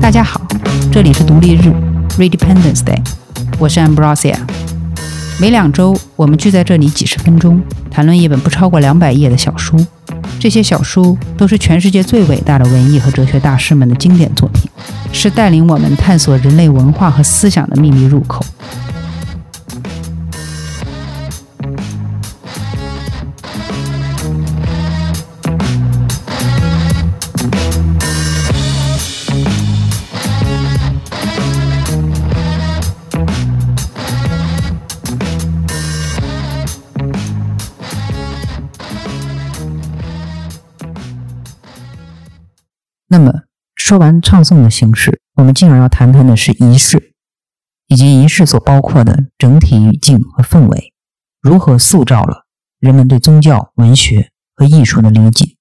大家好，这里是独立日 （Redependence Day），我是 Ambrosia。每两周，我们聚在这里几十分钟，谈论一本不超过两百页的小。这些小书都是全世界最伟大的文艺和哲学大师们的经典作品，是带领我们探索人类文化和思想的秘密入口。说完唱诵的形式，我们进而要谈谈的是仪式，以及仪式所包括的整体语境和氛围，如何塑造了人们对宗教、文学和艺术的理解。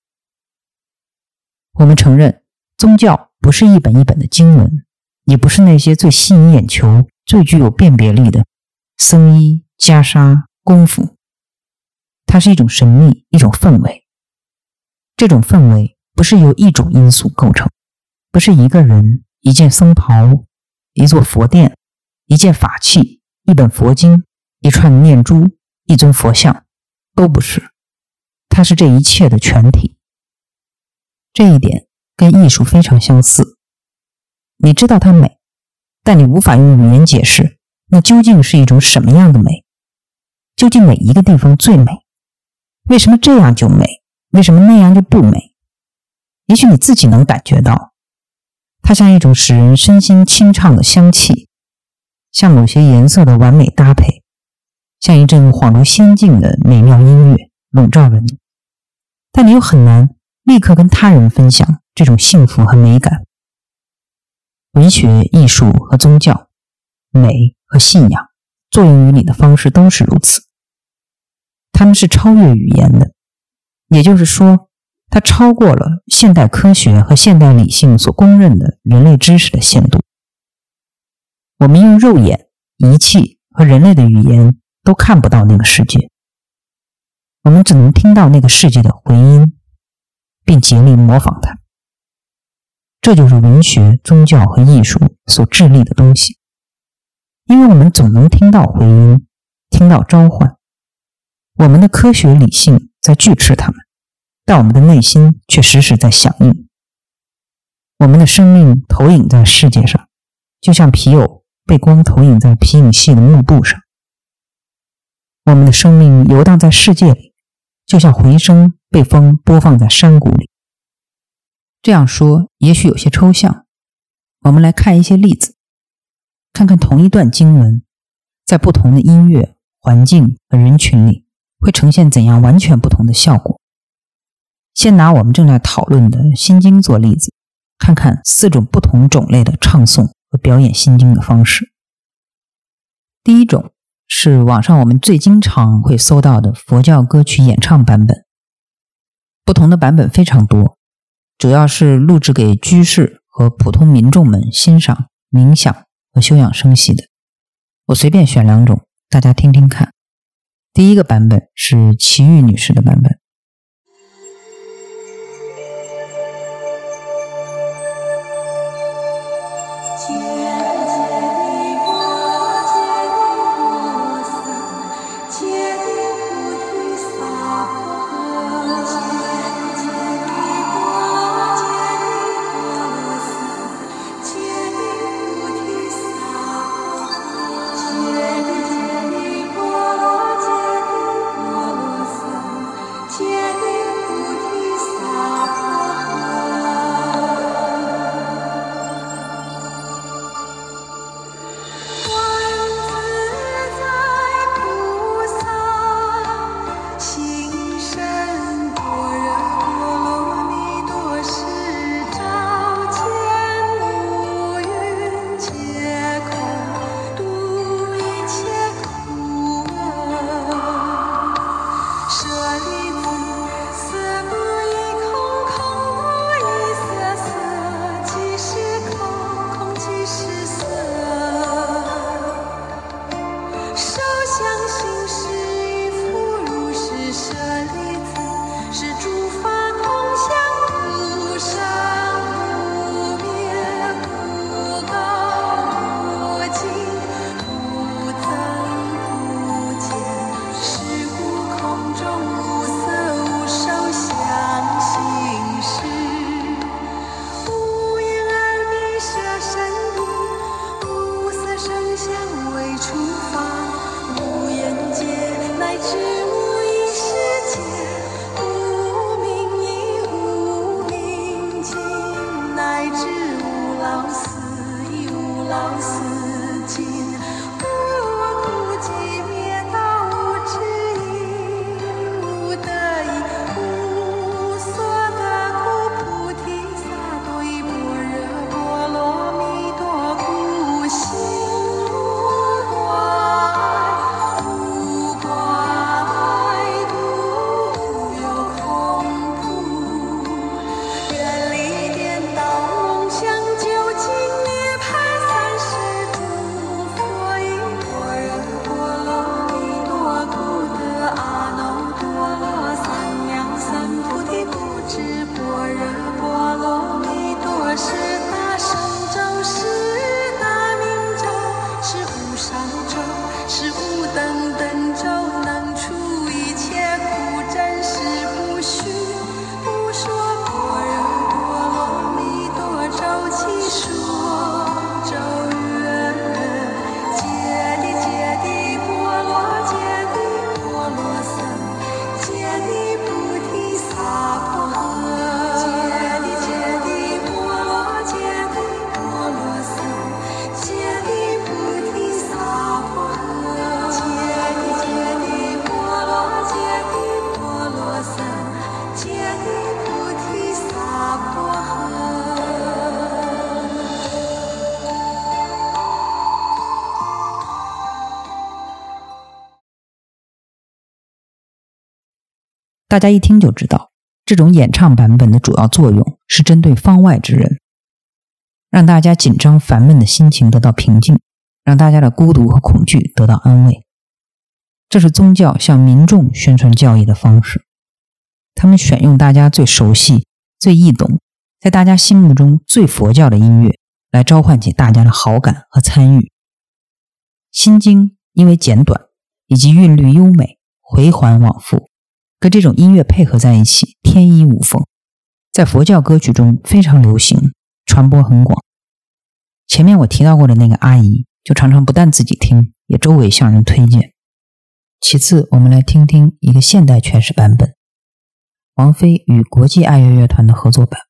我们承认，宗教不是一本一本的经文，也不是那些最吸引眼球、最具有辨别力的僧衣袈裟功夫，它是一种神秘，一种氛围。这种氛围。不是由一种因素构成，不是一个人、一件僧袍、一座佛殿、一件法器、一本佛经、一串念珠、一尊佛像，都不是。它是这一切的全体。这一点跟艺术非常相似。你知道它美，但你无法用语言解释那究竟是一种什么样的美。究竟哪一个地方最美？为什么这样就美？为什么那样就不美？也许你自己能感觉到，它像一种使人身心清畅的香气，像某些颜色的完美搭配，像一阵恍如仙境的美妙音乐笼罩着你。但你又很难立刻跟他人分享这种幸福和美感。文学、艺术和宗教、美和信仰作用于你的方式都是如此。他们是超越语言的，也就是说。它超过了现代科学和现代理性所公认的人类知识的限度。我们用肉眼、仪器和人类的语言都看不到那个世界，我们只能听到那个世界的回音，并竭力模仿它。这就是文学、宗教和艺术所致力的东西，因为我们总能听到回音，听到召唤。我们的科学理性在拒斥它们。但我们的内心却时时在响应。我们的生命投影在世界上，就像皮偶被光投影在皮影戏的幕布上。我们的生命游荡在世界里，就像回声被风播放在山谷里。这样说也许有些抽象，我们来看一些例子，看看同一段经文，在不同的音乐环境和人群里，会呈现怎样完全不同的效果。先拿我们正在讨论的《心经》做例子，看看四种不同种类的唱诵和表演《心经》的方式。第一种是网上我们最经常会搜到的佛教歌曲演唱版本，不同的版本非常多，主要是录制给居士和普通民众们欣赏、冥想和休养生息的。我随便选两种，大家听听看。第一个版本是齐豫女士的版本。大家一听就知道，这种演唱版本的主要作用是针对方外之人，让大家紧张烦闷的心情得到平静，让大家的孤独和恐惧得到安慰。这是宗教向民众宣传教义的方式。他们选用大家最熟悉、最易懂，在大家心目中最佛教的音乐，来召唤起大家的好感和参与。《心经》因为简短以及韵律优美，回环往复。跟这种音乐配合在一起，天衣无缝，在佛教歌曲中非常流行，传播很广。前面我提到过的那个阿姨，就常常不但自己听，也周围向人推荐。其次，我们来听听一个现代诠释版本，王菲与国际爱乐乐团的合作版。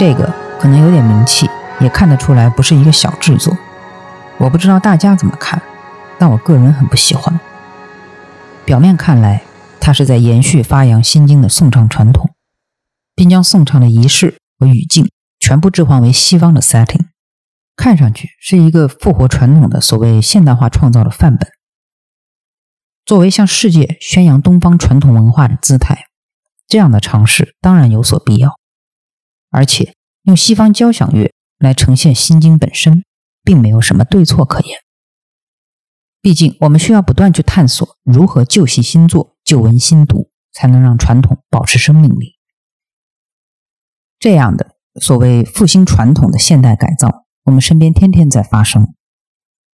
这个可能有点名气，也看得出来不是一个小制作。我不知道大家怎么看，但我个人很不喜欢。表面看来，它是在延续发扬《心经》的颂唱传统，并将颂唱的仪式和语境全部置换为西方的 setting，看上去是一个复活传统的所谓现代化创造的范本。作为向世界宣扬东方传统文化的姿态，这样的尝试当然有所必要。而且用西方交响乐来呈现《心经》本身，并没有什么对错可言。毕竟，我们需要不断去探索如何旧习新作、旧闻新读，才能让传统保持生命力。这样的所谓复兴传统的现代改造，我们身边天天在发生。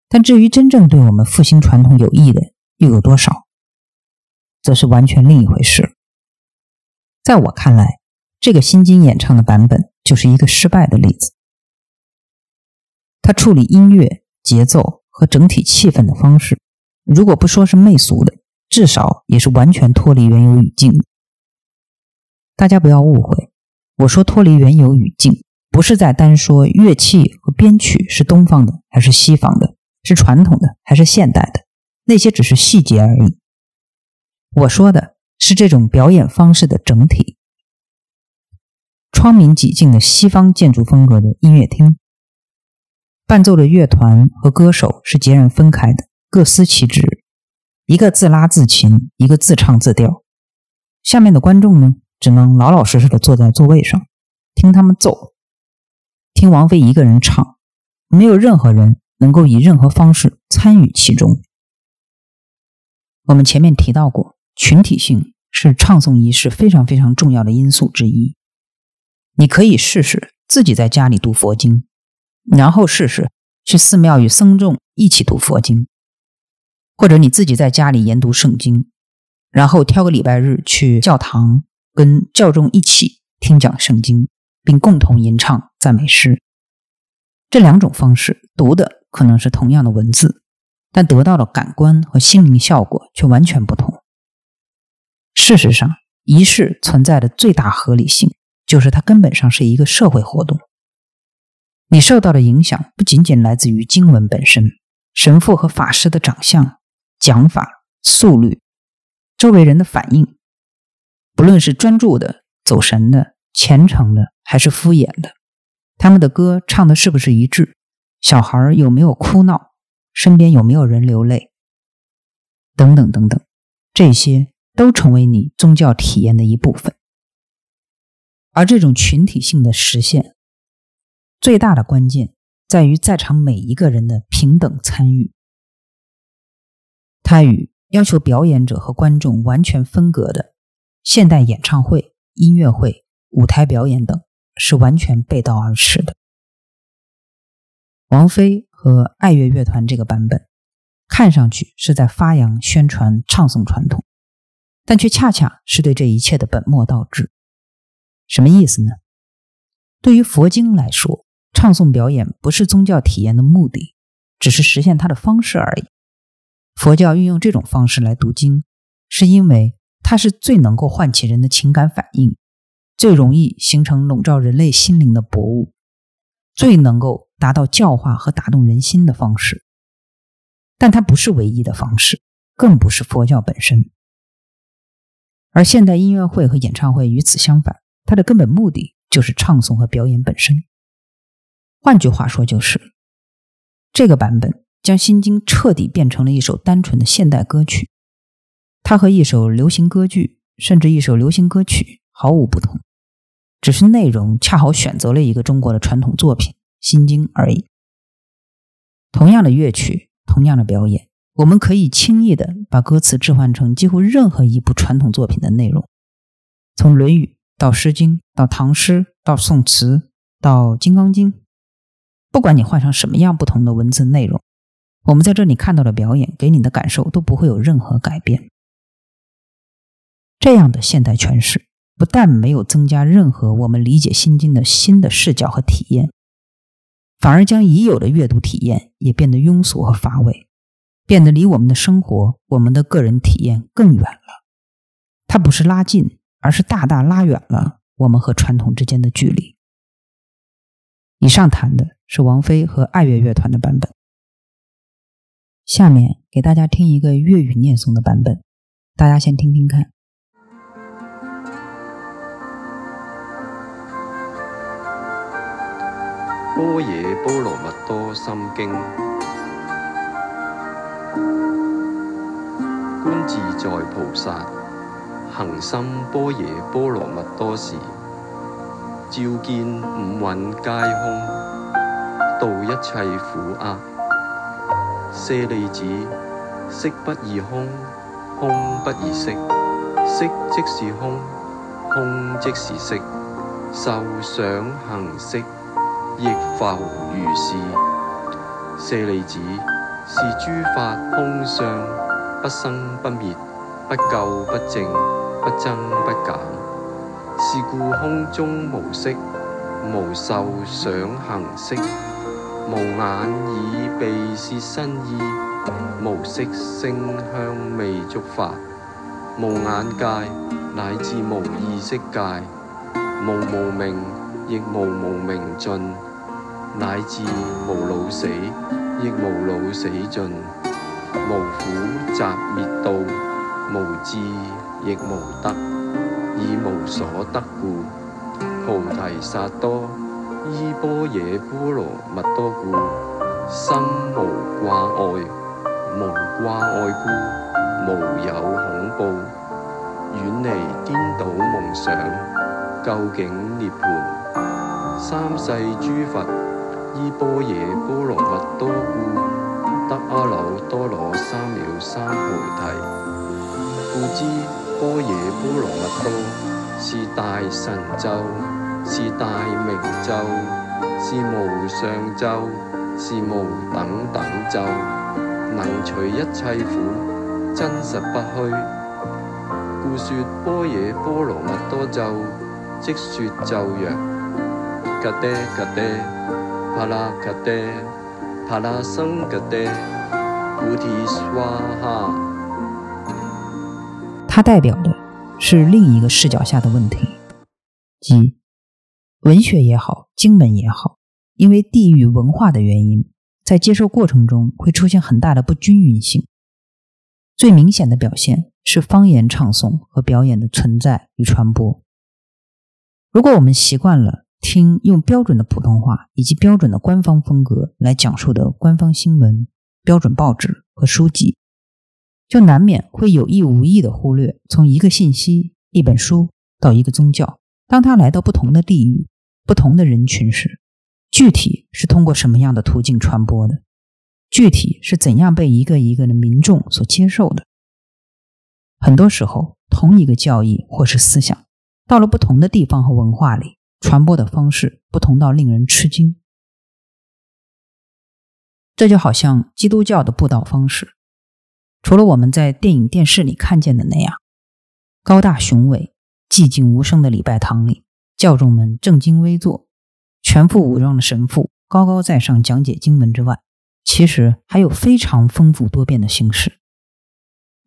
但至于真正对我们复兴传统有益的又有多少，则是完全另一回事。在我看来，这个心经演唱的版本就是一个失败的例子。他处理音乐节奏和整体气氛的方式，如果不说是媚俗的，至少也是完全脱离原有语境。大家不要误会，我说脱离原有语境，不是在单说乐器和编曲是东方的还是西方的，是传统的还是现代的，那些只是细节而已。我说的是这种表演方式的整体。窗明几净的西方建筑风格的音乐厅，伴奏的乐团和歌手是截然分开的，各司其职，一个自拉自琴，一个自唱自调。下面的观众呢，只能老老实实的坐在座位上，听他们奏，听王菲一个人唱，没有任何人能够以任何方式参与其中。我们前面提到过，群体性是唱诵仪式非常非常重要的因素之一。你可以试试自己在家里读佛经，然后试试去寺庙与僧众一起读佛经，或者你自己在家里研读圣经，然后挑个礼拜日去教堂跟教众一起听讲圣经，并共同吟唱赞美诗。这两种方式读的可能是同样的文字，但得到的感官和心灵效果却完全不同。事实上，仪式存在的最大合理性。就是它根本上是一个社会活动，你受到的影响不仅仅来自于经文本身，神父和法师的长相、讲法、速率、周围人的反应，不论是专注的、走神的、虔诚的，还是敷衍的，他们的歌唱的是不是一致，小孩有没有哭闹，身边有没有人流泪，等等等等，这些都成为你宗教体验的一部分。而这种群体性的实现，最大的关键在于在场每一个人的平等参与。它与要求表演者和观众完全分隔的现代演唱会、音乐会、舞台表演等是完全背道而驰的。王菲和爱乐乐团这个版本，看上去是在发扬、宣传唱诵传统，但却恰恰是对这一切的本末倒置。什么意思呢？对于佛经来说，唱诵表演不是宗教体验的目的，只是实现它的方式而已。佛教运用这种方式来读经，是因为它是最能够唤起人的情感反应，最容易形成笼罩人类心灵的博物，最能够达到教化和打动人心的方式。但它不是唯一的方式，更不是佛教本身。而现代音乐会和演唱会与此相反。它的根本目的就是唱诵和表演本身。换句话说，就是这个版本将《心经》彻底变成了一首单纯的现代歌曲，它和一首流行歌剧甚至一首流行歌曲毫无不同。只是内容恰好选择了一个中国的传统作品《心经》而已。同样的乐曲，同样的表演，我们可以轻易的把歌词置换成几乎任何一部传统作品的内容，从《论语》到《诗经》，到唐诗，到宋词，到《金刚经》。不管你换上什么样不同的文字内容，我们在这里看到的表演给你的感受都不会有任何改变。这样的现代诠释不但没有增加任何我们理解《心经》的新的视角和体验，反而将已有的阅读体验也变得庸俗和乏味，变得离我们的生活、我们的个人体验更远了。它不是拉近，而是大大拉远了我们和传统之间的距离。以上谈的是王菲和爱乐乐团的版本，下面给大家听一个粤语念诵的版本，大家先听听看。《般若波罗蜜多心经，观自在菩萨行深般若波羅蜜多时，照見五蕴皆空，度一切苦厄。舍利子，色不異空，空不異色，色即是空，空即是色，受想行識。亦復如是，舍利子，是諸法空相，不生不滅，不垢不淨，不增不減。是故空中無色，無受想行識，無眼耳鼻舌身意，無色聲香味觸法，無眼界，乃至無意識界，無無明，亦無無明盡。乃至無老死，亦無老死盡；無苦集滅道，無智亦無得，以無所得故，菩提薩埵依般若波羅蜜多故，心無掛礙，無掛礙故，無有恐怖，遠離顛倒夢想，究竟涅槃，三世諸佛。依般若波羅蜜多故，得阿耨多羅三藐三菩提。故知般若波羅蜜多是大神咒，是大明咒，是無上咒，是無等等咒，能除一切苦，真實不虛。故說般若波羅蜜多咒，即說咒曰：格爹格爹。帕拉格爹，帕拉僧格爹，菩提薩哈。它代表的是另一个视角下的问题，即文学也好，经文也好，因为地域文化的原因，在接受过程中会出现很大的不均匀性。最明显的表现是方言唱诵和表演的存在与传播。如果我们习惯了。听用标准的普通话以及标准的官方风格来讲述的官方新闻、标准报纸和书籍，就难免会有意无意的忽略从一个信息、一本书到一个宗教，当它来到不同的地域、不同的人群时，具体是通过什么样的途径传播的，具体是怎样被一个一个的民众所接受的。很多时候，同一个教义或是思想，到了不同的地方和文化里。传播的方式不同到令人吃惊，这就好像基督教的布道方式，除了我们在电影、电视里看见的那样高大雄伟、寂静无声的礼拜堂里，教众们正襟危坐，全副武装的神父高高在上讲解经文之外，其实还有非常丰富多变的形式。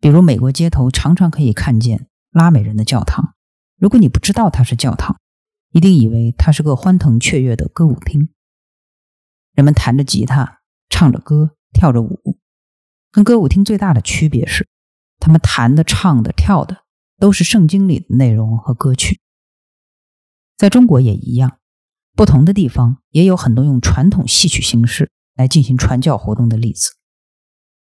比如，美国街头常常可以看见拉美人的教堂，如果你不知道它是教堂。一定以为它是个欢腾雀跃的歌舞厅，人们弹着吉他，唱着歌，跳着舞。跟歌舞厅最大的区别是，他们弹的、唱的、跳的都是圣经里的内容和歌曲。在中国也一样，不同的地方也有很多用传统戏曲形式来进行传教活动的例子。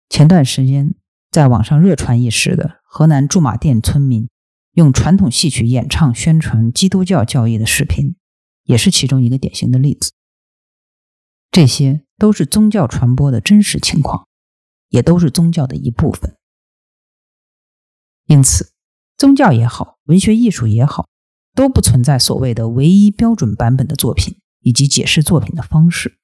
前段时间在网上热传一时的河南驻马店村民用传统戏曲演唱宣传基督教教义的视频，也是其中一个典型的例子。这些都是宗教传播的真实情况，也都是宗教的一部分。因此，宗教也好，文学艺术也好，都不存在所谓的唯一标准版本的作品以及解释作品的方式。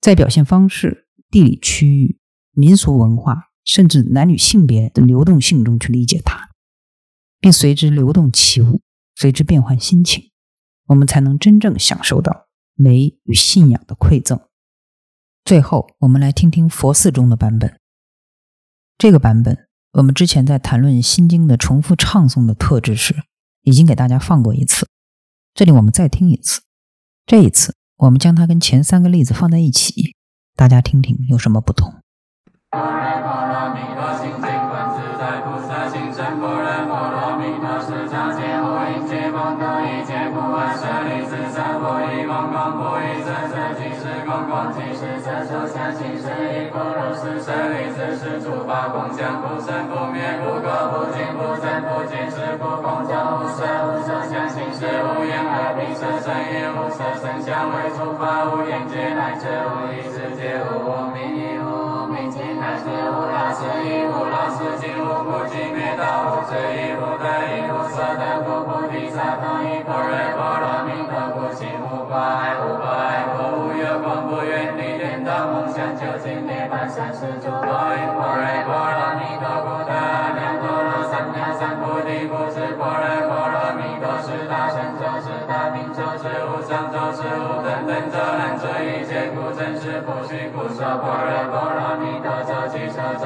在表现方式、地理区域、民俗文化，甚至男女性别的流动性中去理解它，并随之流动起舞，随之变换心情，我们才能真正享受到美与信仰的馈赠。最后，我们来听听佛寺中的版本。这个版本，我们之前在谈论《心经》的重复唱诵的特质时，已经给大家放过一次。这里我们再听一次。这一次。我们将它跟前三个例子放在一起，大家听听有什么不同。空相不生不灭不垢不净不增不减是故空中无色无受想行识无眼耳鼻舌身意无色声香味触法无眼界乃至无意识界无无明亦无无明尽乃至无老死亦无老死尽无苦集灭道无智亦无得亦无所得故菩提萨埵依般若波罗蜜多故心无挂碍无挂碍故无有恐怖远离颠倒梦想究竟。三世般若波罗蜜多故得阿耨多罗三藐三菩提。故知般若波罗蜜多是大神咒，是大明咒，是无上咒，是无等等咒，苦，真不虚。般若波罗蜜多，即说咒：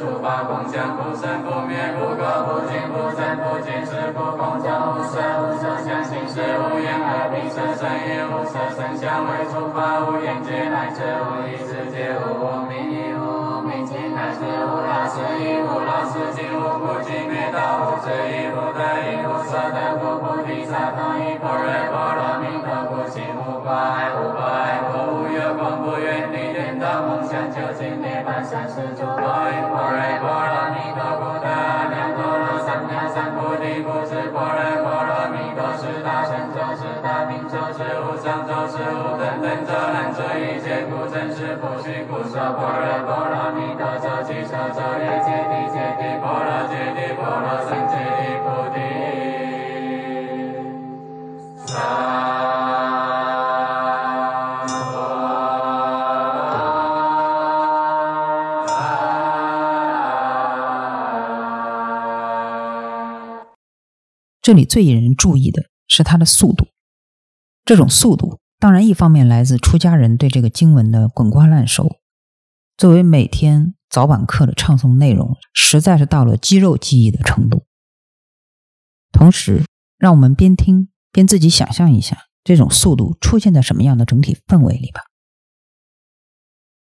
诸法空相，不生不灭，不垢不净，不增不减，是故空中无色，无色相，心是无眼耳鼻舌身意，无色声香味触法，无眼界，乃至无意识界，无无明亦无无明尽，乃至无老死亦无老死尽，无苦集灭道，无智亦无得，以无所得，故菩提萨埵依般若波罗蜜多故，心无。无碍无碍，佛无月光不远你颠倒梦想，究竟涅槃三世诸佛为佛瑞波罗蜜多故得阿耨多罗三藐三菩提，故知佛瑞波罗蜜多是大神咒，是大明咒，是无上咒，是无等等咒，能知一切苦真实不虚，故说般若。这里最引人注意的是它的速度。这种速度，当然一方面来自出家人对这个经文的滚瓜烂熟。作为每天早晚课的唱诵内容，实在是到了肌肉记忆的程度。同时，让我们边听边自己想象一下，这种速度出现在什么样的整体氛围里吧。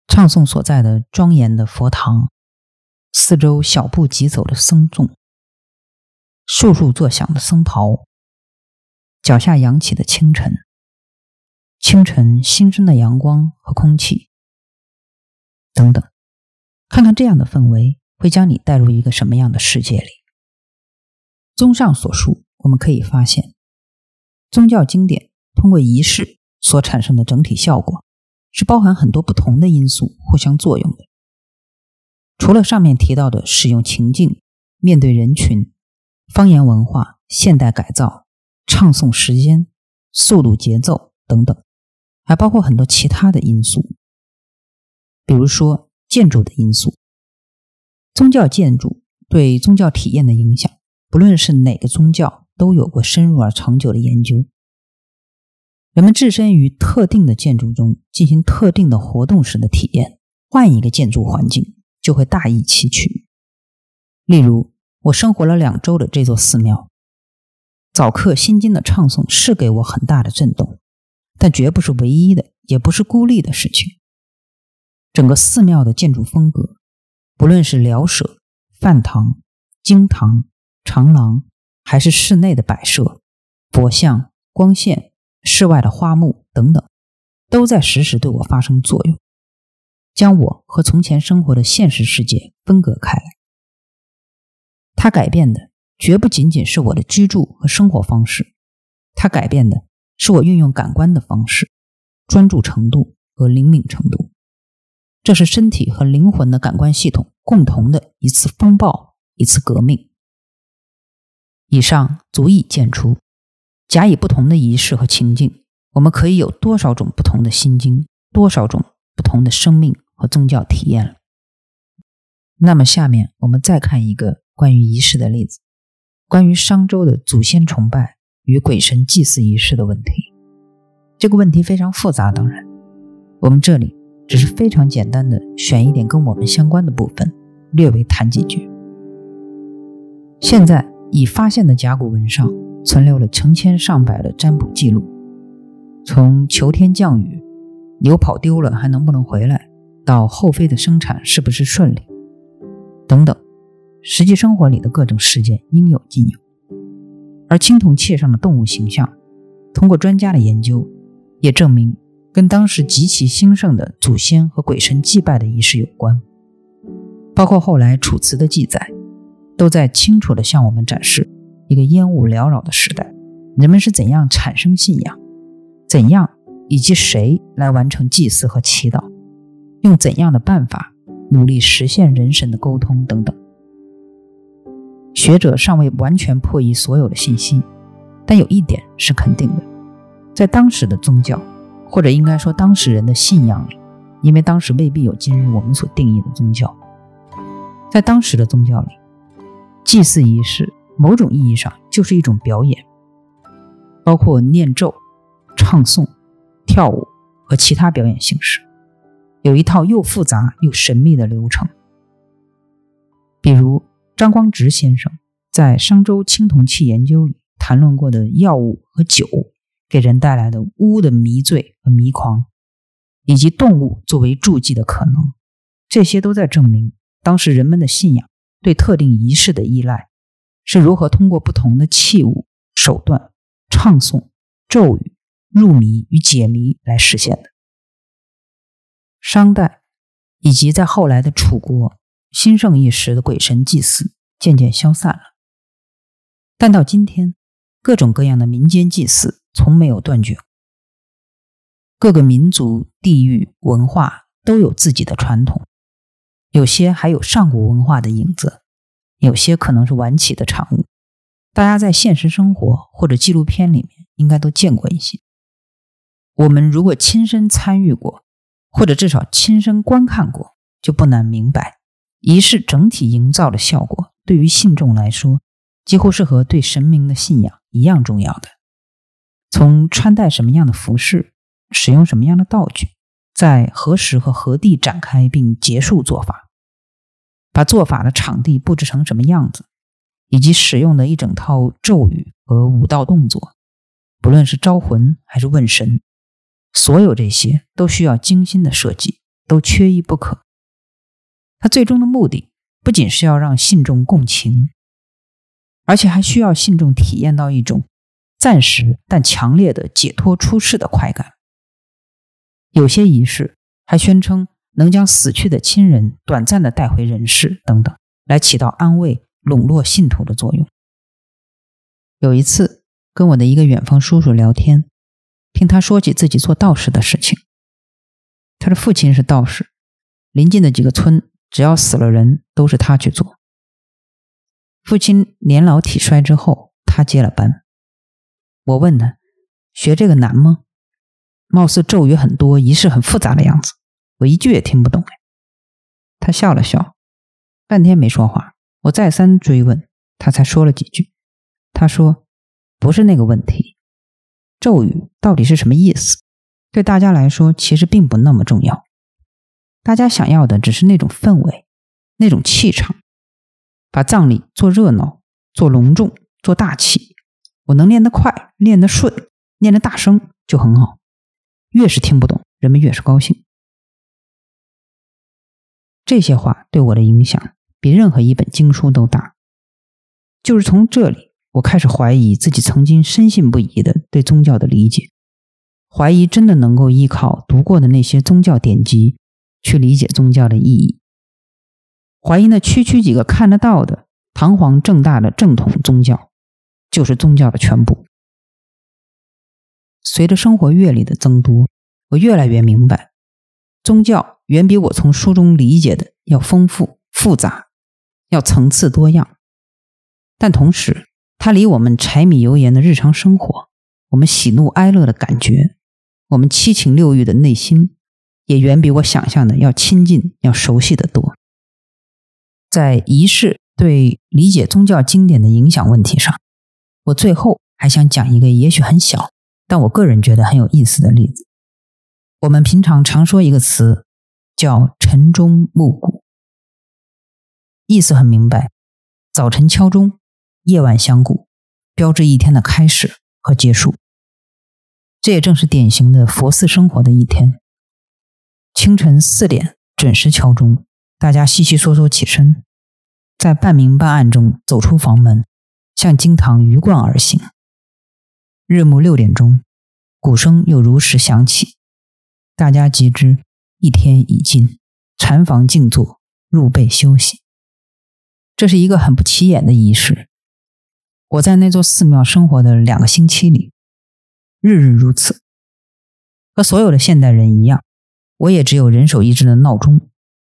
唱诵所在的庄严的佛堂，四周小步疾走的僧众。簌簌作响的僧袍，脚下扬起的清晨，清晨新生的阳光和空气，等等，看看这样的氛围会将你带入一个什么样的世界里？综上所述，我们可以发现，宗教经典通过仪式所产生的整体效果，是包含很多不同的因素互相作用的。除了上面提到的使用情境、面对人群。方言文化、现代改造、唱诵时间、速度节奏等等，还包括很多其他的因素，比如说建筑的因素。宗教建筑对宗教体验的影响，不论是哪个宗教，都有过深入而长久的研究。人们置身于特定的建筑中进行特定的活动时的体验，换一个建筑环境就会大异其趣。例如，我生活了两周的这座寺庙，早课心经的唱诵是给我很大的震动，但绝不是唯一的，也不是孤立的事情。整个寺庙的建筑风格，不论是辽舍、饭堂、经堂、长廊，还是室内的摆设、佛像、光线、室外的花木等等，都在时时对我发生作用，将我和从前生活的现实世界分隔开来。它改变的绝不仅仅是我的居住和生活方式，它改变的是我运用感官的方式、专注程度和灵敏程度。这是身体和灵魂的感官系统共同的一次风暴，一次革命。以上足以见出，假以不同的仪式和情境，我们可以有多少种不同的心经，多少种不同的生命和宗教体验了。那么，下面我们再看一个关于仪式的例子，关于商周的祖先崇拜与鬼神祭祀仪式的问题。这个问题非常复杂，当然，我们这里。只是非常简单的选一点跟我们相关的部分，略微谈几句。现在已发现的甲骨文上存留了成千上百的占卜记录，从求天降雨、牛跑丢了还能不能回来，到后妃的生产是不是顺利，等等，实际生活里的各种事件应有尽有。而青铜器上的动物形象，通过专家的研究，也证明。跟当时极其兴盛的祖先和鬼神祭拜的仪式有关，包括后来楚辞的记载，都在清楚地向我们展示一个烟雾缭绕的时代，人们是怎样产生信仰，怎样以及谁来完成祭祀和祈祷，用怎样的办法努力实现人神的沟通等等。学者尚未完全破译所有的信息，但有一点是肯定的，在当时的宗教。或者应该说，当时人的信仰里，因为当时未必有今日我们所定义的宗教。在当时的宗教里，祭祀仪式某种意义上就是一种表演，包括念咒、唱诵、跳舞和其他表演形式，有一套又复杂又神秘的流程。比如张光直先生在《商周青铜器研究》里谈论过的药物和酒。给人带来的巫的迷醉和迷狂，以及动物作为助祭的可能，这些都在证明当时人们的信仰对特定仪式的依赖是如何通过不同的器物、手段、唱诵、咒语、入迷与解谜来实现的。商代以及在后来的楚国兴盛一时的鬼神祭祀渐渐消散了，但到今天，各种各样的民间祭祀。从没有断绝。各个民族、地域、文化都有自己的传统，有些还有上古文化的影子，有些可能是晚起的产物。大家在现实生活或者纪录片里面应该都见过一些。我们如果亲身参与过，或者至少亲身观看过，就不难明白，仪式整体营造的效果对于信众来说，几乎是和对神明的信仰一样重要的。从穿戴什么样的服饰，使用什么样的道具，在何时和何地展开并结束做法，把做法的场地布置成什么样子，以及使用的一整套咒语和武道动作，不论是招魂还是问神，所有这些都需要精心的设计，都缺一不可。它最终的目的不仅是要让信众共情，而且还需要信众体验到一种。暂时但强烈的解脱出世的快感。有些仪式还宣称能将死去的亲人短暂的带回人世，等等，来起到安慰、笼络信徒的作用。有一次跟我的一个远方叔叔聊天，听他说起自己做道士的事情。他的父亲是道士，邻近的几个村只要死了人都是他去做。父亲年老体衰之后，他接了班。我问他：“学这个难吗？貌似咒语很多，仪式很复杂的样子，我一句也听不懂。”他笑了笑，半天没说话。我再三追问，他才说了几句。他说：“不是那个问题，咒语到底是什么意思？对大家来说，其实并不那么重要。大家想要的只是那种氛围，那种气场，把葬礼做热闹、做隆重、做大气。我能练得快、练得顺、念得大声就很好。越是听不懂，人们越是高兴。这些话对我的影响比任何一本经书都大。就是从这里，我开始怀疑自己曾经深信不疑的对宗教的理解，怀疑真的能够依靠读过的那些宗教典籍去理解宗教的意义，怀疑那区区几个看得到的堂皇正大的正统宗教就是宗教的全部。随着生活阅历的增多，我越来越明白，宗教远比我从书中理解的要丰富复杂，要层次多样。但同时，它离我们柴米油盐的日常生活，我们喜怒哀乐的感觉，我们七情六欲的内心，也远比我想象的要亲近、要熟悉的多。在仪式对理解宗教经典的影响问题上，我最后还想讲一个也许很小，但我个人觉得很有意思的例子。我们平常常说一个词，叫“晨钟暮鼓”，意思很明白：早晨敲钟。夜晚相鼓，标志一天的开始和结束。这也正是典型的佛寺生活的一天。清晨四点准时敲钟，大家悉悉嗦嗦起身，在半明半暗中走出房门，向经堂鱼贯而行。日暮六点钟，鼓声又如实响起，大家即知一天已尽，禅房静坐，入被休息。这是一个很不起眼的仪式。我在那座寺庙生活的两个星期里，日日如此。和所有的现代人一样，我也只有人手一只的闹钟。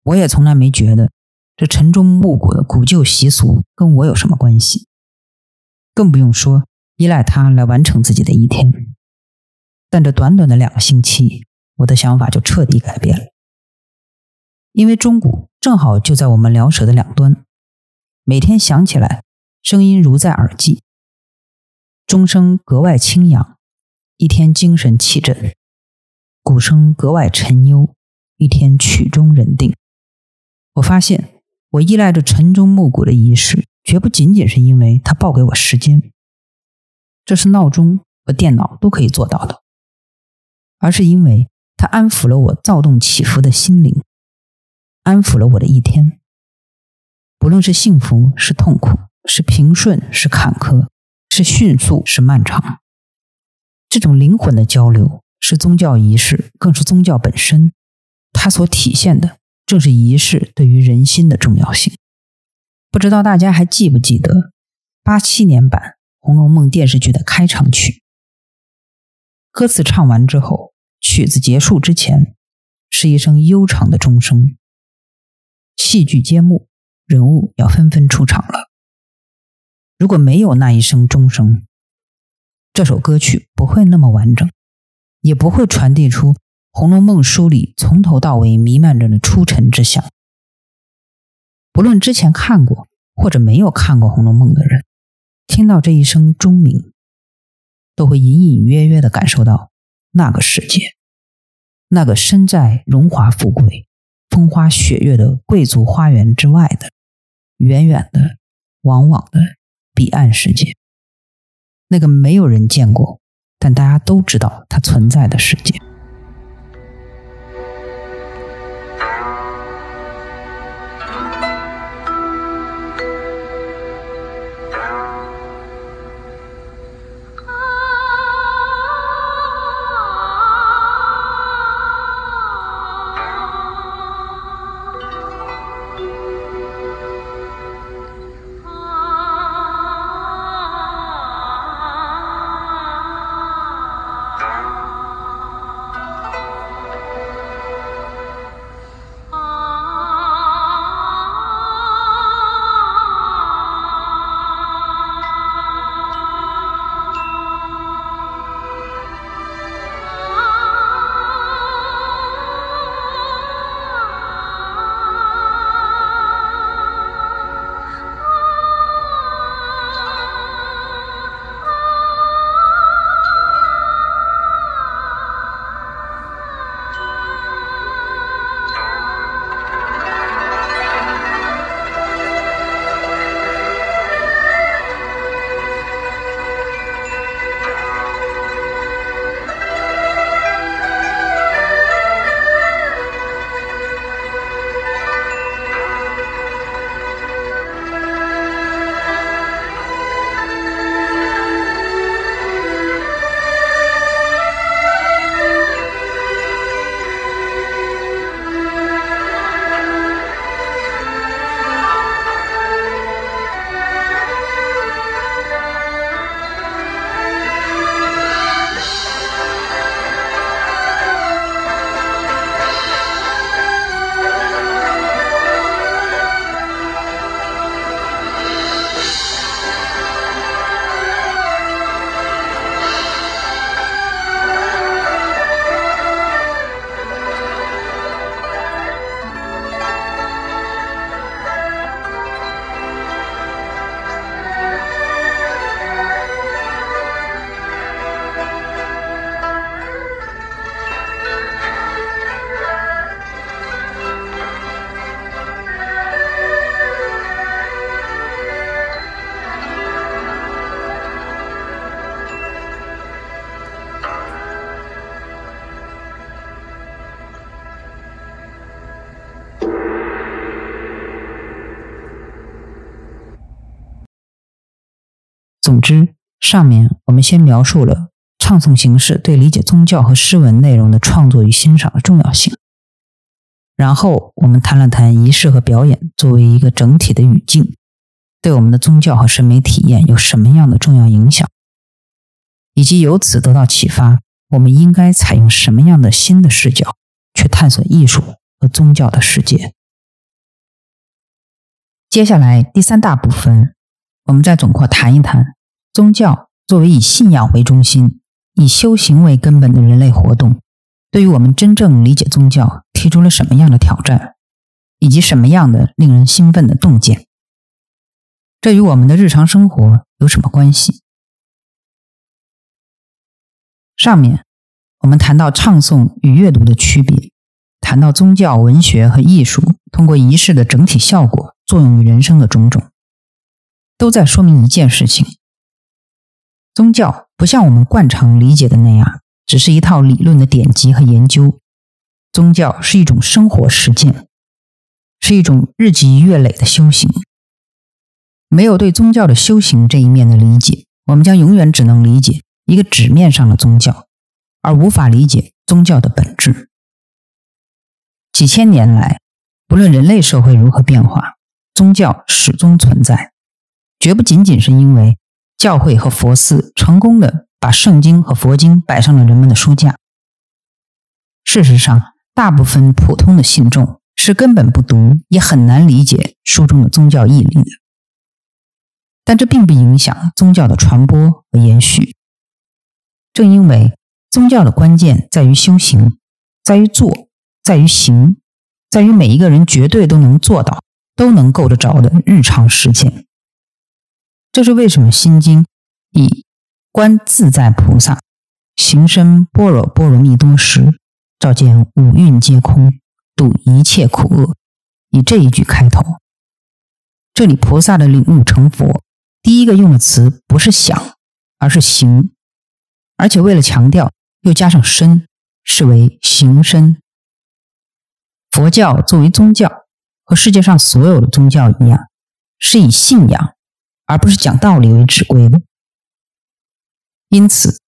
我也从来没觉得这晨钟暮鼓的古旧习俗跟我有什么关系，更不用说依赖它来完成自己的一天。但这短短的两个星期，我的想法就彻底改变了。因为钟鼓正好就在我们两舌的两端，每天响起来。声音如在耳际，钟声格外清扬，一天精神气振；鼓声格外沉幽，一天曲终人定。我发现，我依赖着晨钟暮鼓的仪式，绝不仅仅是因为它报给我时间，这是闹钟和电脑都可以做到的，而是因为它安抚了我躁动起伏的心灵，安抚了我的一天，不论是幸福是痛苦。是平顺，是坎坷，是迅速，是漫长。这种灵魂的交流是宗教仪式，更是宗教本身。它所体现的正是仪式对于人心的重要性。不知道大家还记不记得八七年版《红楼梦》电视剧的开场曲？歌词唱完之后，曲子结束之前，是一声悠长的钟声。戏剧揭幕，人物要纷纷出场了。如果没有那一声钟声，这首歌曲不会那么完整，也不会传递出《红楼梦》书里从头到尾弥漫着的出尘之象。不论之前看过或者没有看过《红楼梦》的人，听到这一声钟鸣，都会隐隐约约的感受到那个世界，那个身在荣华富贵、风花雪月的贵族花园之外的远远的、往往的。彼岸世界，那个没有人见过，但大家都知道它存在的世界。之，上面我们先描述了唱诵形式对理解宗教和诗文内容的创作与欣赏的重要性，然后我们谈了谈仪式和表演作为一个整体的语境，对我们的宗教和审美体验有什么样的重要影响，以及由此得到启发，我们应该采用什么样的新的视角去探索艺术和宗教的世界。接下来第三大部分，我们再总括谈一谈宗教作为以信仰为中心、以修行为根本的人类活动，对于我们真正理解宗教提出了什么样的挑战，以及什么样的令人兴奋的洞见。这与我们的日常生活有什么关系？上面我们谈到唱诵与阅读的区别，谈到宗教、文学和艺术通过仪式的整体效果。作用于人生的种种，都在说明一件事情：宗教不像我们惯常理解的那样，只是一套理论的典籍和研究。宗教是一种生活实践，是一种日积月累的修行。没有对宗教的修行这一面的理解，我们将永远只能理解一个纸面上的宗教，而无法理解宗教的本质。几千年来，不论人类社会如何变化。宗教始终存在，绝不仅仅是因为教会和佛寺成功的把圣经和佛经摆上了人们的书架。事实上，大部分普通的信众是根本不读，也很难理解书中的宗教义理的。但这并不影响宗教的传播和延续。正因为宗教的关键在于修行，在于做，在于行，在于每一个人绝对都能做到。都能够得着的日常实践，这是为什么《心经》以观自在菩萨行深般若波罗蜜多时，照见五蕴皆空，度一切苦厄，以这一句开头。这里菩萨的领悟成佛，第一个用的词不是想，而是行，而且为了强调，又加上身，是为行身。佛教作为宗教。和世界上所有的宗教一样，是以信仰而不是讲道理为指归的。因此，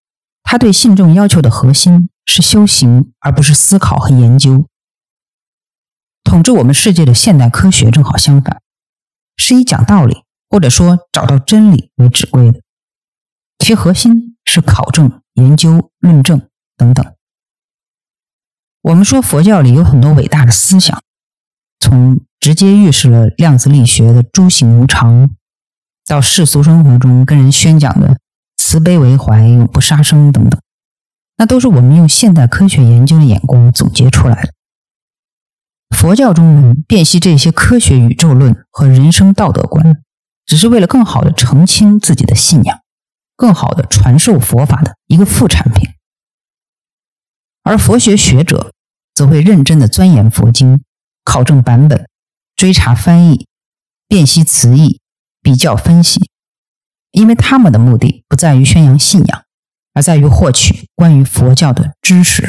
他对信众要求的核心是修行，而不是思考和研究。统治我们世界的现代科学正好相反，是以讲道理或者说找到真理为指归的，其核心是考证、研究、论证等等。我们说佛教里有很多伟大的思想。从直接预示了量子力学的诸行无常，到世俗生活中跟人宣讲的慈悲为怀、永不杀生等等，那都是我们用现代科学研究的眼光总结出来的。佛教中人辨析这些科学宇宙论和人生道德观，只是为了更好的澄清自己的信仰，更好的传授佛法的一个副产品。而佛学学者则会认真的钻研佛经。考证版本，追查翻译，辨析词义，比较分析，因为他们的目的不在于宣扬信仰，而在于获取关于佛教的知识。《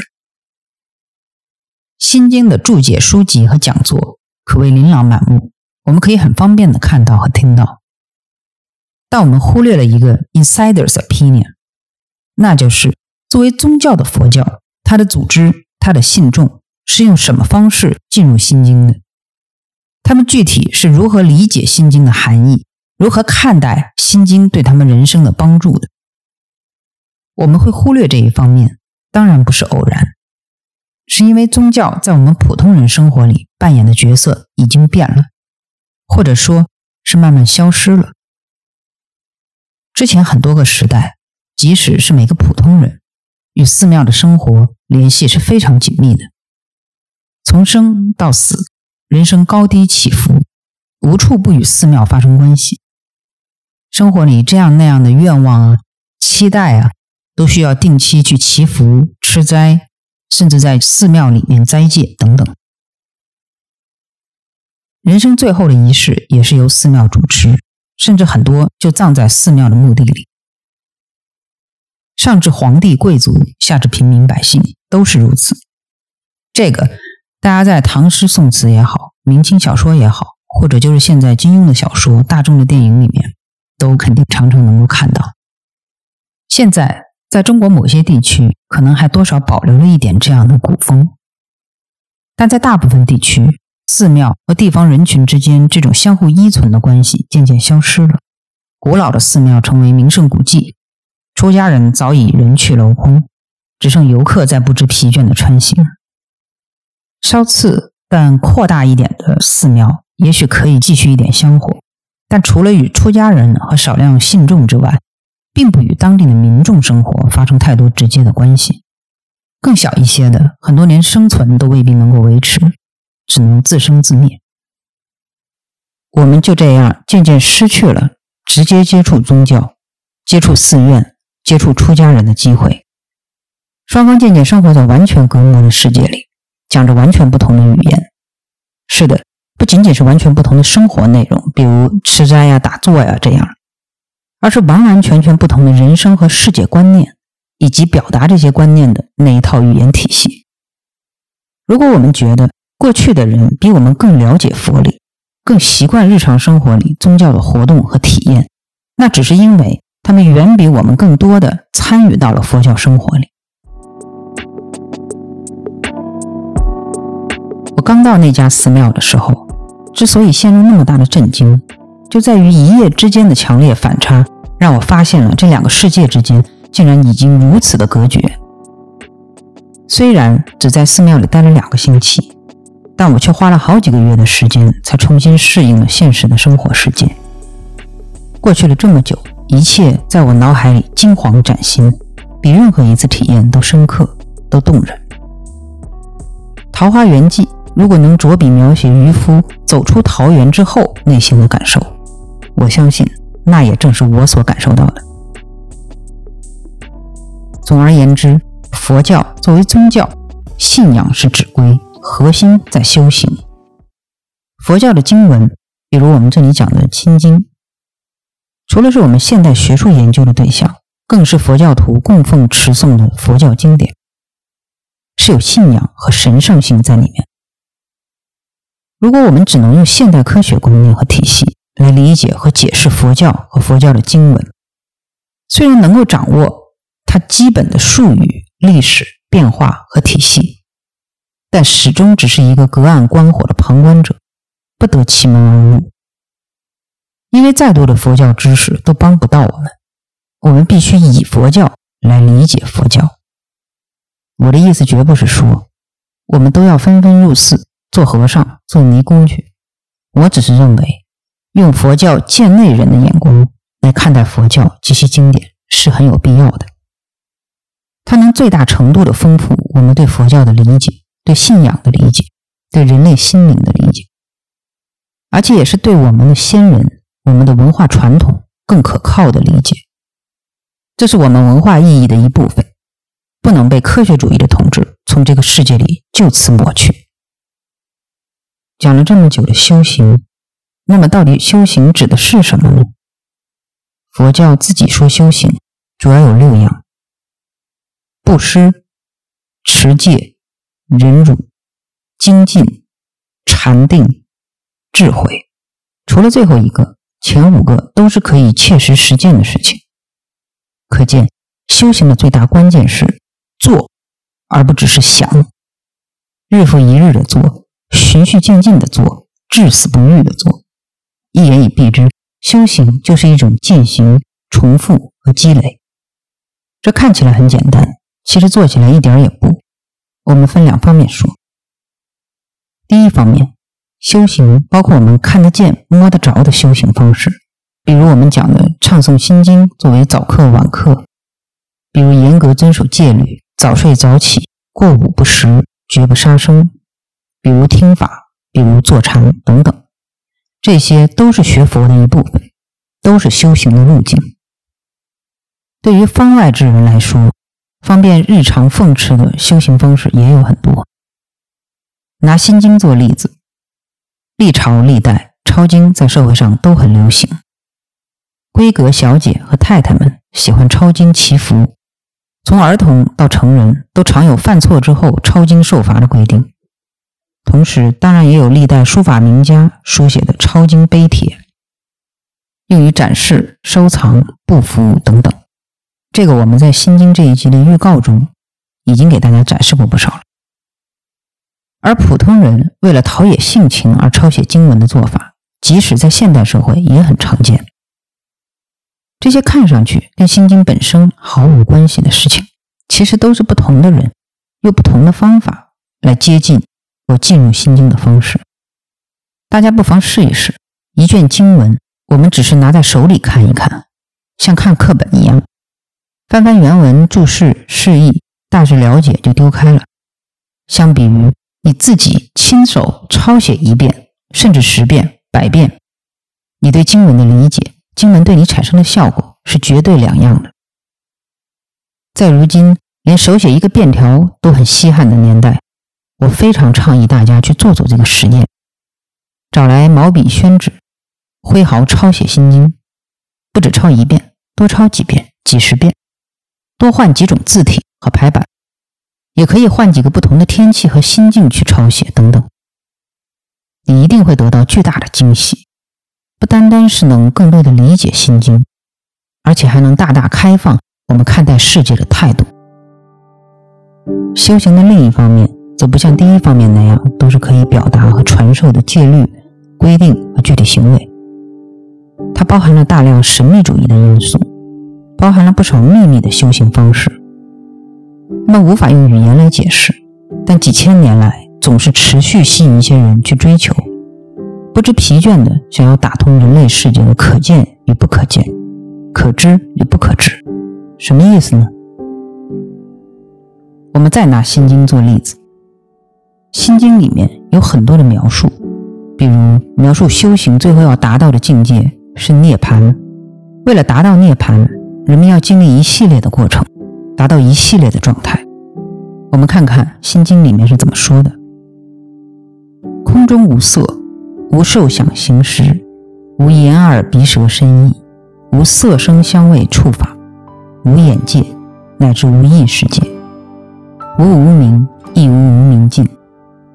心经》的注解书籍和讲座可谓琳琅满目，我们可以很方便的看到和听到。但我们忽略了一个 insider's opinion，那就是作为宗教的佛教，它的组织，它的信众。是用什么方式进入《心经》的？他们具体是如何理解《心经》的含义，如何看待《心经》对他们人生的帮助的？我们会忽略这一方面，当然不是偶然，是因为宗教在我们普通人生活里扮演的角色已经变了，或者说是慢慢消失了。之前很多个时代，即使是每个普通人，与寺庙的生活联系是非常紧密的。从生到死，人生高低起伏，无处不与寺庙发生关系。生活里这样那样的愿望啊、期待啊，都需要定期去祈福、吃斋，甚至在寺庙里面斋戒等等。人生最后的仪式也是由寺庙主持，甚至很多就葬在寺庙的墓地里。上至皇帝贵族，下至平民百姓，都是如此。这个。大家在唐诗宋词也好，明清小说也好，或者就是现在金庸的小说、大众的电影里面，都肯定常常能够看到。现在在中国某些地区，可能还多少保留了一点这样的古风，但在大部分地区，寺庙和地方人群之间这种相互依存的关系渐渐消失了。古老的寺庙成为名胜古迹，出家人早已人去楼空，只剩游客在不知疲倦的穿行。稍次但扩大一点的寺庙，也许可以继续一点香火，但除了与出家人和少量信众之外，并不与当地的民众生活发生太多直接的关系。更小一些的，很多连生存都未必能够维持，只能自生自灭。我们就这样渐渐失去了。直接接触宗教、接触寺院、接触出家人的机会，双方渐渐生活在完全隔膜的世界里，讲着完全不同的语言。是的，不仅仅是完全不同的生活内容，比如吃斋呀、打坐呀这样，而是完完全全不同的人生和世界观念，以及表达这些观念的那一套语言体系。如果我们觉得过去的人比我们更了解佛理，更习惯日常生活里宗教的活动和体验，那只是因为他们远比我们更多的参与到了佛教生活里。我刚到那家寺庙的时候，之所以陷入那么大的震惊，就在于一夜之间的强烈反差，让我发现了这两个世界之间竟然已经如此的隔绝。虽然只在寺庙里待了两个星期。但我却花了好几个月的时间，才重新适应了现实的生活世界。过去了这么久，一切在我脑海里金黄崭新，比任何一次体验都深刻，都动人。《桃花源记》如果能着笔描写渔夫走出桃源之后内心的感受，我相信那也正是我所感受到的。总而言之，佛教作为宗教，信仰是指归。核心在修行。佛教的经文，比如我们这里讲的《心经》，除了是我们现代学术研究的对象，更是佛教徒供奉持诵的佛教经典，是有信仰和神圣性在里面。如果我们只能用现代科学观念和体系来理解和解释佛教和佛教的经文，虽然能够掌握它基本的术语、历史变化和体系。但始终只是一个隔岸观火的旁观者，不得其门而入。因为再多的佛教知识都帮不到我们，我们必须以佛教来理解佛教。我的意思绝不是说我们都要纷纷入寺做和尚、做尼姑去。我只是认为，用佛教见内人的眼光来看待佛教及其经典是很有必要的。它能最大程度地丰富我们对佛教的理解。对信仰的理解，对人类心灵的理解，而且也是对我们的先人、我们的文化传统更可靠的理解。这是我们文化意义的一部分，不能被科学主义的统治从这个世界里就此抹去。讲了这么久的修行，那么到底修行指的是什么呢？佛教自己说修行主要有六样：布施、持戒。忍辱、精进、禅定、智慧，除了最后一个，前五个都是可以切实实践的事情。可见，修行的最大关键是做，而不只是想。日复一日的做，循序渐进的做，至死不渝的做。一言以蔽之，修行就是一种践行、重复和积累。这看起来很简单，其实做起来一点也不。我们分两方面说。第一方面，修行包括我们看得见、摸得着的修行方式，比如我们讲的唱诵心经作为早课晚课，比如严格遵守戒律、早睡早起、过午不食、绝不杀生，比如听法，比如坐禅等等，这些都是学佛的一部分，都是修行的路径。对于方外之人来说，方便日常奉持的修行方式也有很多。拿《心经》做例子，历朝历代抄经在社会上都很流行。闺阁小姐和太太们喜欢抄经祈福，从儿童到成人都常有犯错之后抄经受罚的规定。同时，当然也有历代书法名家书写的抄经碑帖。用于展示、收藏、布符等等。这个我们在《心经》这一集的预告中已经给大家展示过不少了。而普通人为了陶冶性情而抄写经文的做法，即使在现代社会也很常见。这些看上去跟《心经》本身毫无关系的事情，其实都是不同的人用不同的方法来接近或进入《心经》的方式。大家不妨试一试，一卷经文，我们只是拿在手里看一看，像看课本一样，翻翻原文、注释、释义，大致了解就丢开了。相比于你自己亲手抄写一遍，甚至十遍、百遍，你对经文的理解，经文对你产生的效果是绝对两样的。在如今连手写一个便条都很稀罕的年代，我非常倡议大家去做做这个实验，找来毛笔、宣纸，挥毫抄写心经，不止抄一遍，多抄几遍、几十遍，多换几种字体和排版。也可以换几个不同的天气和心境去抄写等等，你一定会得到巨大的惊喜。不单单是能更多的理解心经，而且还能大大开放我们看待世界的态度。修行的另一方面，则不像第一方面那样都是可以表达和传授的戒律、规定和具体行为，它包含了大量神秘主义的因素，包含了不少秘密的修行方式。那么无法用语言来解释，但几千年来总是持续吸引一些人去追求，不知疲倦的想要打通人类世界的可见与不可见、可知与不可知。什么意思呢？我们再拿《心经》做例子，《心经》里面有很多的描述，比如描述修行最后要达到的境界是涅槃，为了达到涅槃，人们要经历一系列的过程。达到一系列的状态。我们看看《心经》里面是怎么说的：“空中无色，无受想行识，无眼耳鼻舌身意，无色声香味触法，无眼界，乃至无意识界，无无明，亦无无明尽，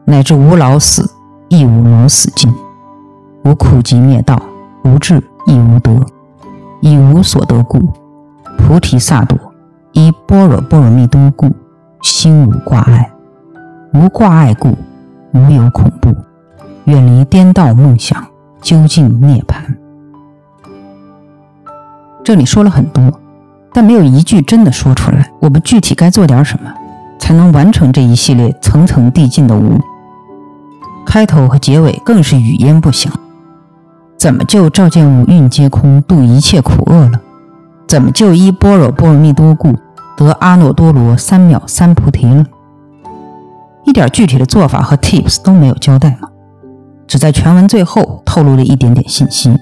乃至无老死，亦无老死尽，无苦集灭道，无智，亦无得，以无所得故，菩提萨埵。”依般若波罗蜜多故，心无挂碍；无挂碍故，无有恐怖，远离颠倒梦想，究竟涅槃。这里说了很多，但没有一句真的说出来。我们具体该做点什么，才能完成这一系列层层递进的无？开头和结尾更是语焉不详。怎么就照见五蕴皆空，度一切苦厄了？怎么就依般若波罗蜜多故？得阿耨多罗三藐三菩提了，一点具体的做法和 tips 都没有交代吗？只在全文最后透露了一点点信息，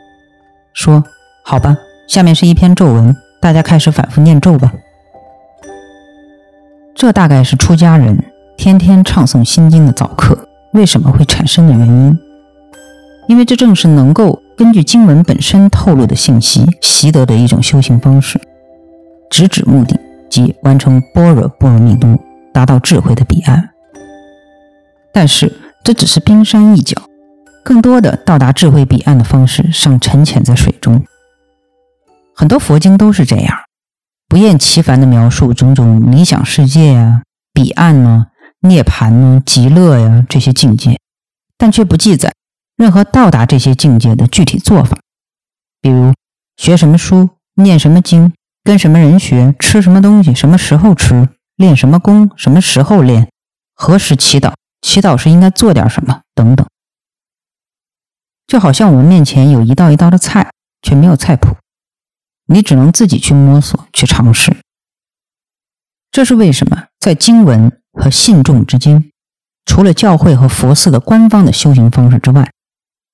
说：“好吧，下面是一篇咒文，大家开始反复念咒吧。”这大概是出家人天天唱诵心经的早课为什么会产生的原因，因为这正是能够根据经文本身透露的信息习得的一种修行方式，直指目的。即完成般若波罗蜜多，达到智慧的彼岸。但是这只是冰山一角，更多的到达智慧彼岸的方式尚沉潜在水中。很多佛经都是这样，不厌其烦地描述种种理想世界啊、彼岸呢、涅槃呢、极乐呀这些境界，但却不记载任何到达这些境界的具体做法，比如学什么书、念什么经。跟什么人学，吃什么东西，什么时候吃，练什么功，什么时候练，何时祈祷，祈祷时应该做点什么，等等。就好像我们面前有一道一道的菜，却没有菜谱，你只能自己去摸索，去尝试。这是为什么？在经文和信众之间，除了教会和佛寺的官方的修行方式之外，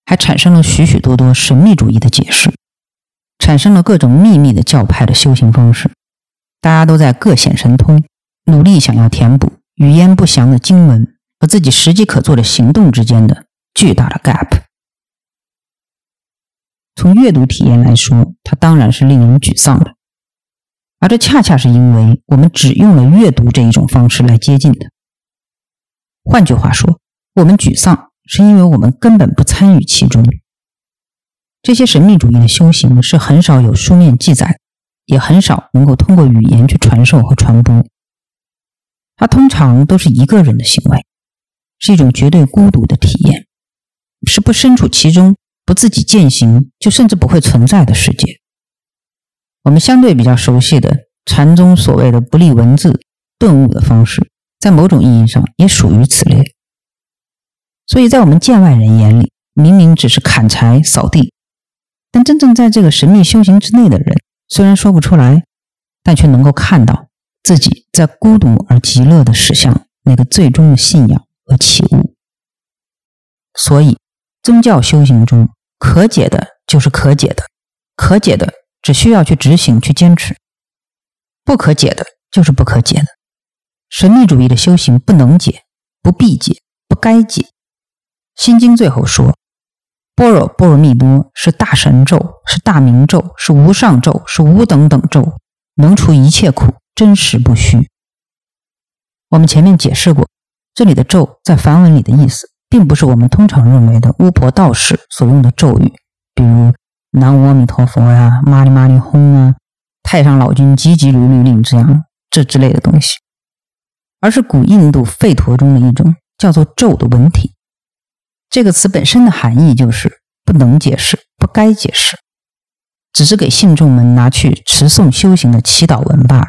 还产生了许许多多神秘主义的解释。产生了各种秘密的教派的修行方式，大家都在各显神通，努力想要填补语言不详的经文和自己实际可做的行动之间的巨大的 gap。从阅读体验来说，它当然是令人沮丧的，而这恰恰是因为我们只用了阅读这一种方式来接近的。换句话说，我们沮丧是因为我们根本不参与其中。这些神秘主义的修行是很少有书面记载，也很少能够通过语言去传授和传播。它通常都是一个人的行为，是一种绝对孤独的体验，是不身处其中、不自己践行就甚至不会存在的世界。我们相对比较熟悉的禅宗所谓的不立文字顿悟的方式，在某种意义上也属于此类。所以在我们见外人眼里，明明只是砍柴扫地，但真正在这个神秘修行之内的人，虽然说不出来，但却能够看到。自己在孤独而极乐的驶向那个最终的信仰和起悟。所以，宗教修行中可解的就是可解的，可解的只需要去执行、去坚持；不可解的就是不可解的。神秘主义的修行不能解、不必解、不该解。《心经》最后说：“般若波罗蜜多是大神咒，是大明咒，是无上咒，是无等等咒，能除一切苦。”真实不虚。我们前面解释过，这里的咒在梵文里的意思，并不是我们通常认为的巫婆道士所用的咒语，比如南无阿弥陀佛呀、玛尼玛尼哄啊、太上老君急急如律令这样这之类的东西，而是古印度吠陀中的一种叫做咒的文体。这个词本身的含义就是不能解释、不该解释，只是给信众们拿去持诵修行的祈祷文罢了。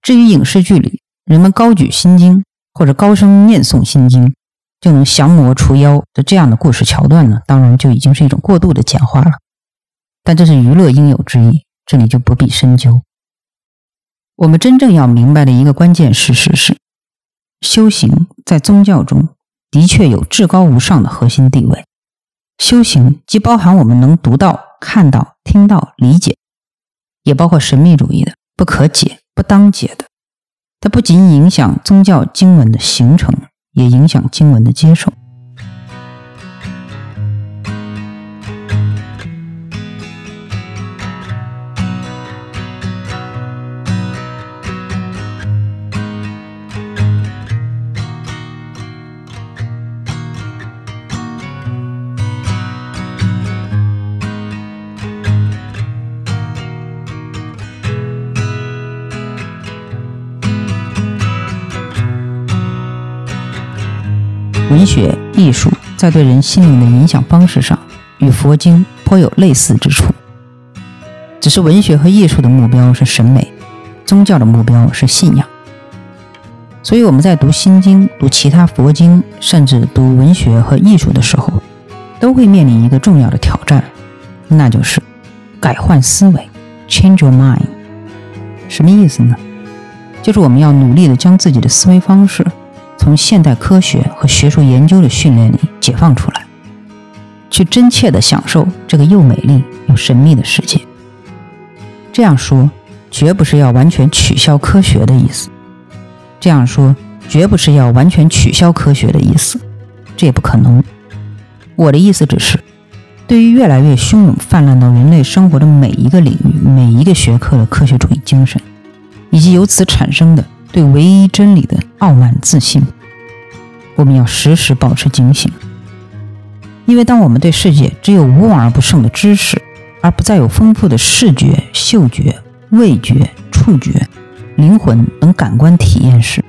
至于影视剧里人们高举心经或者高声念诵心经就能降魔除妖的这样的故事桥段呢，当然就已经是一种过度的简化了。但这是娱乐应有之意，这里就不必深究。我们真正要明白的一个关键事实是，修行在宗教中的确有至高无上的核心地位。修行既包含我们能读到、看到、听到、理解，也包括神秘主义的不可解。不当解的，它不仅影响宗教经文的形成，也影响经文的接受。艺术在对人心灵的影响方式上，与佛经颇有类似之处。只是文学和艺术的目标是审美，宗教的目标是信仰。所以我们在读《心经》、读其他佛经，甚至读文学和艺术的时候，都会面临一个重要的挑战，那就是改换思维 （change your mind）。什么意思呢？就是我们要努力的将自己的思维方式。从现代科学和学术研究的训练里解放出来，去真切地享受这个又美丽又神秘的世界。这样说，绝不是要完全取消科学的意思。这样说，绝不是要完全取消科学的意思，这也不可能。我的意思只是，对于越来越汹涌泛滥到人类生活的每一个领域、每一个学科的科学主义精神，以及由此产生的。对唯一真理的傲慢自信，我们要时时保持警醒。因为当我们对世界只有无往而不胜的知识，而不再有丰富的视觉、嗅觉、味觉、触觉、灵魂等感官体验时，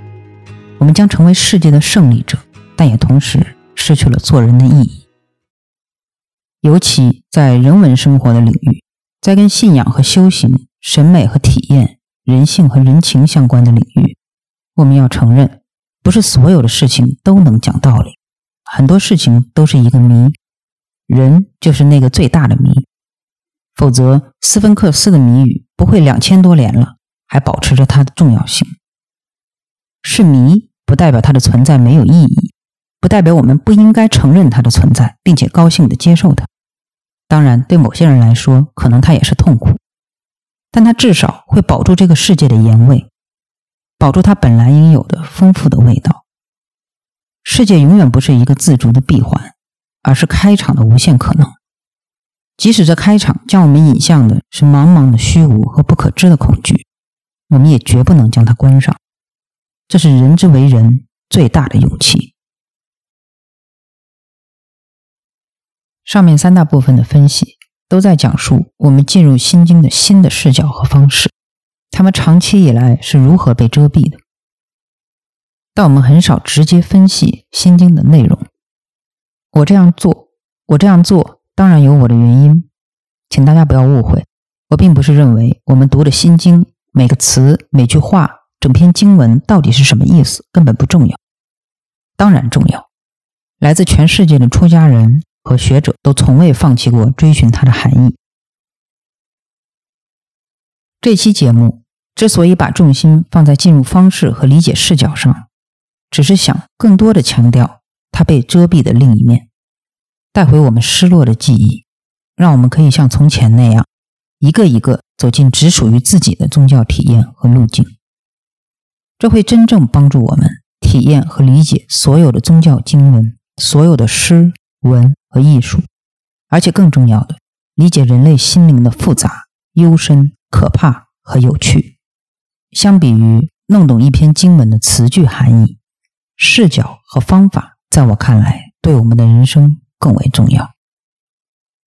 我们将成为世界的胜利者，但也同时失去了做人的意义。尤其在人文生活的领域，在跟信仰和修行、审美和体验。人性和人情相关的领域，我们要承认，不是所有的事情都能讲道理，很多事情都是一个谜，人就是那个最大的谜。否则，斯芬克斯的谜语不会两千多年了还保持着它的重要性。是谜，不代表它的存在没有意义，不代表我们不应该承认它的存在，并且高兴地接受它。当然，对某些人来说，可能它也是痛苦。但它至少会保住这个世界的盐味，保住它本来应有的丰富的味道。世界永远不是一个自足的闭环，而是开场的无限可能。即使这开场将我们引向的是茫茫的虚无和不可知的恐惧，我们也绝不能将它关上。这是人之为人最大的勇气。上面三大部分的分析都在讲述我们进入《心经》的新的视角和方式，他们长期以来是如何被遮蔽的。但我们很少直接分析《心经》的内容。我这样做，我这样做当然有我的原因，请大家不要误会，我并不是认为我们读的《心经》每个词、每句话、整篇经文到底是什么意思根本不重要，当然重要。来自全世界的出家人和学者都从未放弃过追寻它的含义。这期节目之所以把重心放在进入方式和理解视角上，只是想更多的强调它被遮蔽的另一面，带回我们失落的记忆，让我们可以像从前那样，一个一个走进只属于自己的宗教体验和路径。这会真正帮助我们体验和理解所有的宗教经文、所有的诗文和艺术，而且更重要的，理解人类心灵的复杂、幽深、可怕和有趣。相比于弄懂一篇经文的词句含义。视角和方法，在我看来，对我们的人生更为重要。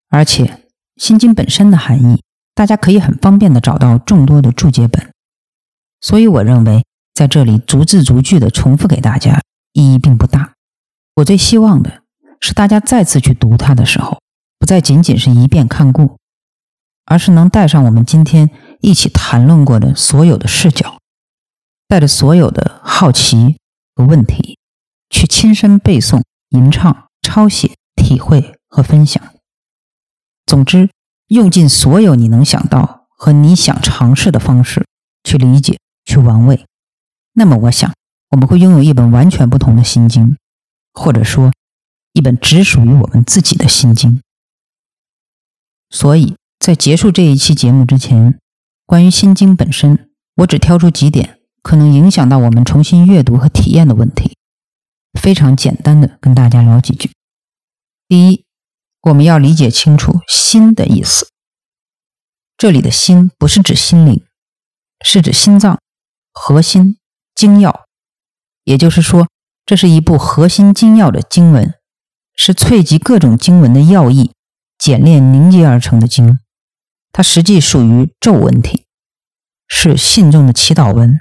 而且，《心经》本身的含义，大家可以很方便的找到众多的注解本。所以，我认为在这里逐字逐句的重复给大家，意义并不大。我最希望的是，大家再次去读它的时候，不再仅仅是一遍看过，而是能带上我们今天一起谈论过的所有的视角，带着所有的好奇。和问题，去亲身背诵、吟唱、抄写、体会和分享。总之，用尽所有你能想到和你想尝试的方式去理解、去玩味。那么，我想我们会拥有一本完全不同的心经，或者说，一本只属于我们自己的心经。所以在结束这一期节目之前，关于心经本身，我只挑出几点。可能影响到我们重新阅读和体验的问题，非常简单的跟大家聊几句。第一，我们要理解清楚“心”的意思。这里的心不是指心灵，是指心脏、核心、精要。也就是说，这是一部核心精要的经文，是萃集各种经文的要义，简练凝结而成的经。它实际属于咒文体，是信众的祈祷文。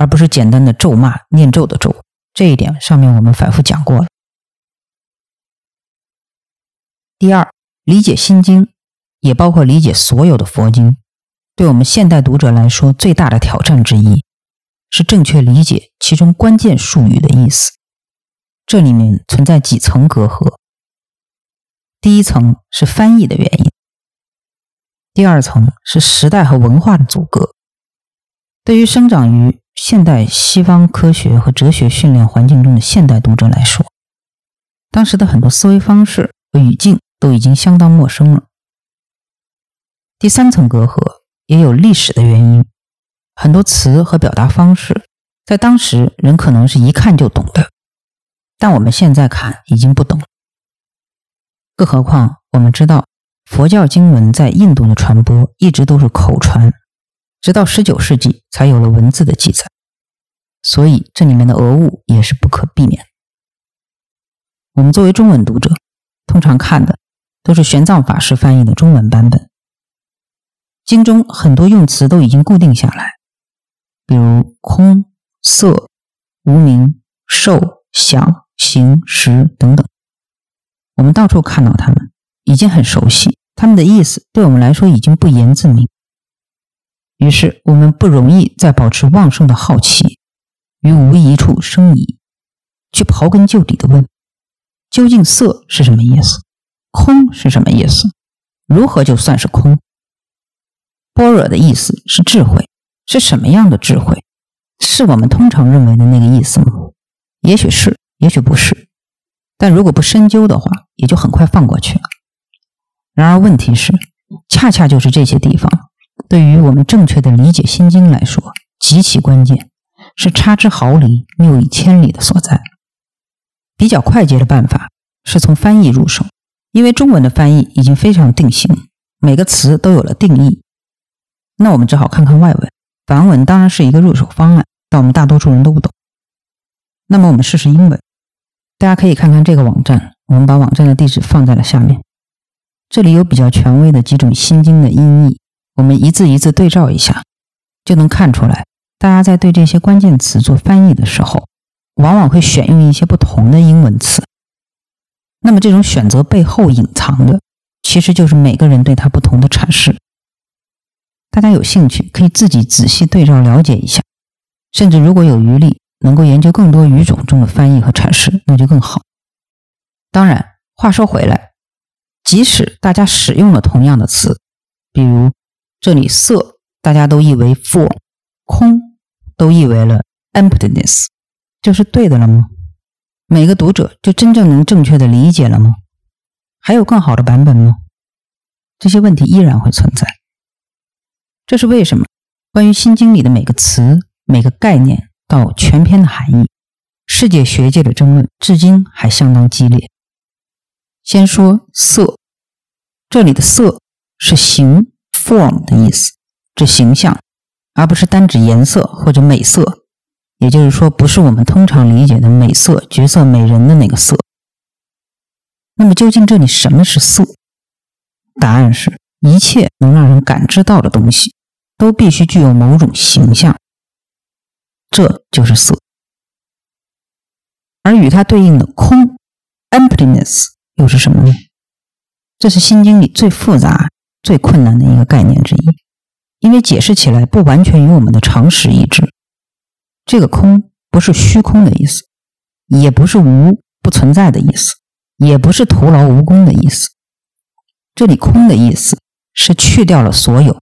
而不是简单的咒骂、念咒的咒，这一点上面我们反复讲过了。第二，理解《心经》，也包括理解所有的佛经，对我们现代读者来说最大的挑战之一，是正确理解其中关键术语的意思。这里面存在几层隔阂。第一层是翻译的原因，第二层是时代和文化的阻隔。对于生长于现代西方科学和哲学训练环境中的现代读者来说，当时的很多思维方式和语境都已经相当陌生了。第三层隔阂也有历史的原因，很多词和表达方式在当时人可能是一看就懂的，但我们现在看已经不懂。更何况我们知道，佛教经文在印度的传播一直都是口传。直到十九世纪才有了文字的记载，所以这里面的讹误也是不可避免。我们作为中文读者，通常看的都是玄奘法师翻译的中文版本，经中很多用词都已经固定下来，比如空、色、无名、受、想、行、识等等，我们到处看到它们，已经很熟悉，它们的意思对我们来说已经不言自明。于是，我们不容易再保持旺盛的好奇，于无疑处生疑，去刨根究底的问：究竟色是什么意思？空是什么意思？如何就算是空？般若的意思是智慧，是什么样的智慧？是我们通常认为的那个意思吗？也许是，也许不是。但如果不深究的话，也就很快放过去了。然而，问题是，恰恰就是这些地方。对于我们正确的理解《心经》来说，极其关键，是差之毫厘、谬以千里的所在。比较快捷的办法是从翻译入手，因为中文的翻译已经非常定型，每个词都有了定义。那我们只好看看外文，梵文当然是一个入手方案，但我们大多数人都不懂。那么我们试试英文，大家可以看看这个网站，我们把网站的地址放在了下面。这里有比较权威的几种《心经》的音译，我们一字一字对照一下，就能看出来，大家在对这些关键词做翻译的时候，往往会选用一些不同的英文词。那么这种选择背后隐藏的，其实就是每个人对它不同的阐释。大家有兴趣可以自己仔细对照了解一下，甚至如果有余力，能够研究更多语种中的翻译和阐释，那就更好。当然，话说回来，即使大家使用了同样的词，比如这里“色”大家都译为 “form”，空都译为了 “emptiness”，就是对的了吗？每个读者就真正能正确的理解了吗？还有更好的版本吗？这些问题依然会存在。这是为什么？关于《心经》里的每个词、每个概念到全篇的含义，世界学界的争论至今还相当激烈。先说色，这里的色是形 （form） 的意思，指形象，而不是单指颜色或者美色。也就是说，不是我们通常理解的美色、绝色美人的那个色。那么，究竟这里什么是色？答案是一切能让人感知到的东西，都必须具有某种形象，这就是色。而与它对应的空 （emptiness） 又是什么呢？这是《心经》里最复杂、最困难的一个概念之一，因为解释起来不完全与我们的常识一致。这个空不是虚空的意思，也不是无不存在的意思，也不是徒劳无功的意思。这里空的意思是去掉了所有，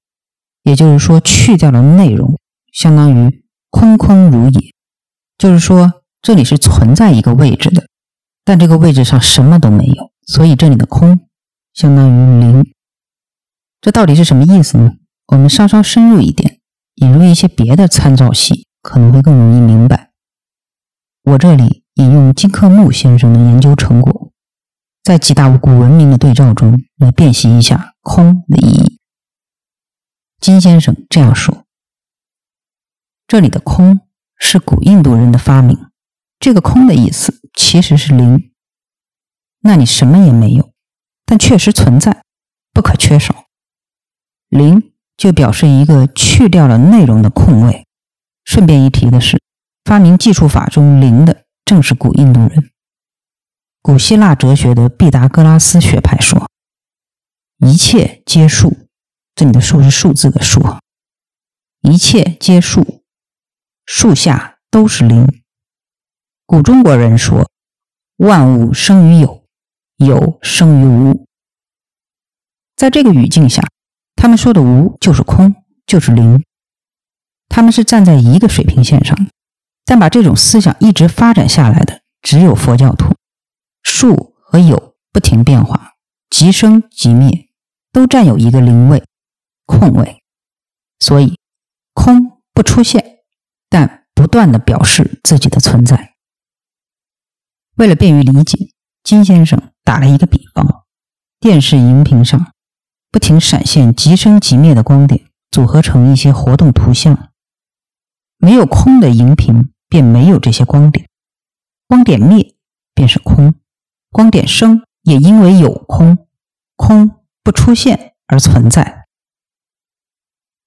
也就是说去掉了内容，相当于空空如也。就是说这里是存在一个位置的，但这个位置上什么都没有，所以这里的空相当于零。这到底是什么意思呢？我们稍稍深入一点，引入一些别的参照系。可能会更容易明白。我这里引用金克木先生的研究成果，在几大古文明的对照中来辨析一下空的意义。金先生这样说：“这里的空是古印度人的发明。这个空的意思其实是零，那你什么也没有，但确实存在，不可缺少。零就表示一个去掉了内容的空位。”顺便一提的是，发明计数法中零的正是古印度人。古希腊哲学的毕达哥拉斯学派说：“一切皆数。”这里的数是数字的数。一切皆数，树下都是零。古中国人说：“万物生于有，有生于无。”在这个语境下，他们说的无就是空，就是零。他们是站在一个水平线上，但把这种思想一直发展下来的只有佛教徒。树和有不停变化，即生即灭，都占有一个零位、空位，所以空不出现，但不断的表示自己的存在。为了便于理解，金先生打了一个比方：电视荧屏上不停闪现即生即灭的光点，组合成一些活动图像。没有空的荧屏，便没有这些光点；光点灭，便是空；光点生，也因为有空，空不出现而存在。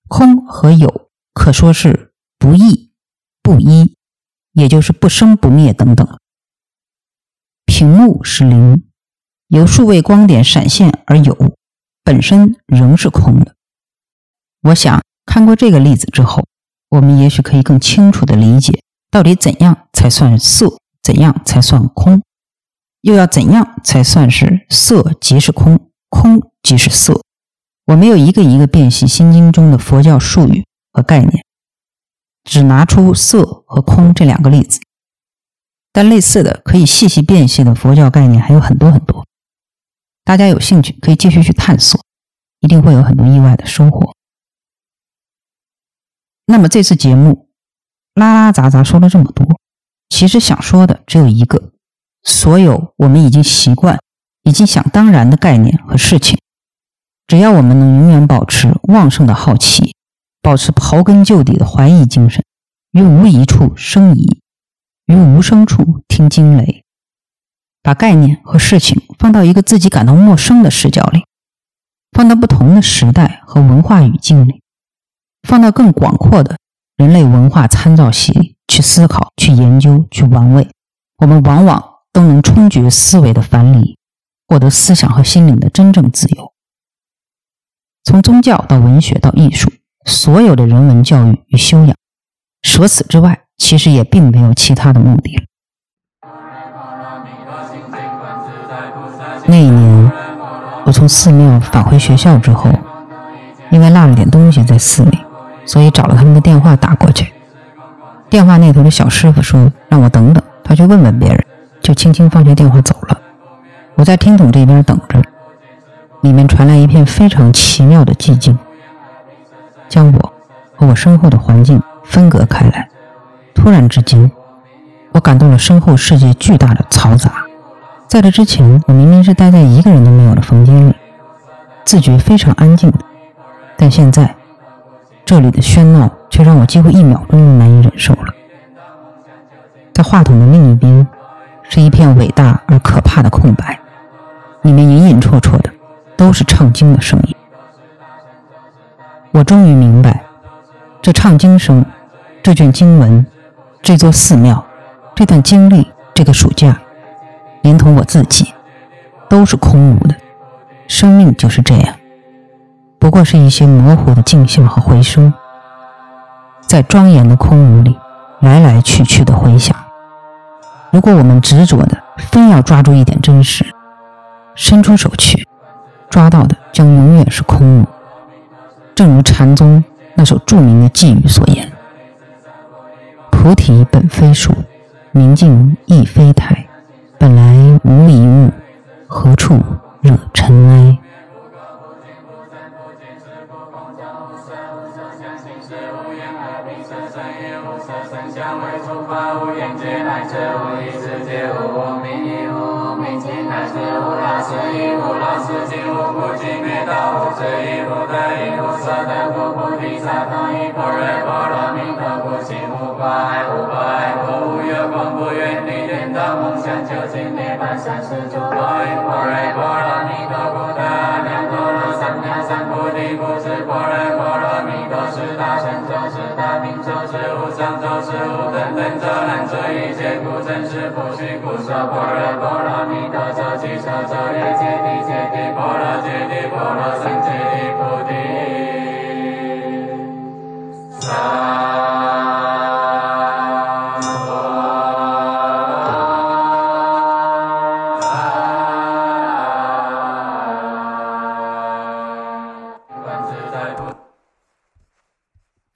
空和有可说是不异、不一，也就是不生不灭等等。屏幕是零，由数位光点闪现而有，本身仍是空的。我想看过这个例子之后。我们也许可以更清楚地理解，到底怎样才算色，怎样才算空，又要怎样才算是色即是空，空即是色。我没有一个一个辨析《心经》中的佛教术语和概念，只拿出色和空这两个例子。但类似的可以细细辨析的佛教概念还有很多很多，大家有兴趣可以继续去探索，一定会有很多意外的收获。那么这次节目拉拉杂杂说了这么多，其实想说的只有一个：所有我们已经习惯、已经想当然的概念和事情，只要我们能永远保持旺盛的好奇，保持刨根究底的怀疑精神，于无疑处生疑，于无声处听惊雷，把概念和事情放到一个自己感到陌生的视角里，放到不同的时代和文化语境里，放到更广阔的人类文化参照系里去思考、去研究、去玩味，我们往往都能冲决思维的樊篱，获得思想和心灵的真正自由。从宗教到文学到艺术，所有的人文教育与修养，除此之外，其实也并没有其他的目的了。那一年，我从寺庙返回学校之后，因为落了点东西在寺里，所以找了他们的电话打过去。电话那头的小师傅说让我等等，他去问问别人，就轻轻放下电话走了。我在听筒这边等着，里面传来一片非常奇妙的寂静，将我和我身后的环境分隔开来。突然之间，我感到了身后世界巨大的嘈杂。在这之前，我明明是待在一个人都没有的房间里，自觉非常安静。但现在，这里的喧闹却让我几乎一秒钟都难以忍受了。在话筒的另一边，是一片伟大而可怕的空白，里面隐隐绰绰的都是唱经的声音。我终于明白，这唱经声、这卷经文、这座寺庙、这段经历、这个暑假。连同我自己，都是空无的。生命就是这样，不过是一些模糊的镜像和回声，在庄严的空无里来来去去的回响。如果我们执着的非要抓住一点真实，伸出手去，抓到的将永远是空无。正如禅宗那首著名的寄语所言：“菩提本非树，明镜亦非台。”本来无一物，何处惹尘埃？三世诸佛云：般若波罗蜜多故，得阿耨多罗三藐三菩提。故知般若波罗蜜多是大神咒，是大明咒，是无上咒，是无等等咒，能除一切苦，真实不虚。故说般若波罗蜜多咒，即说咒业揭谛揭谛，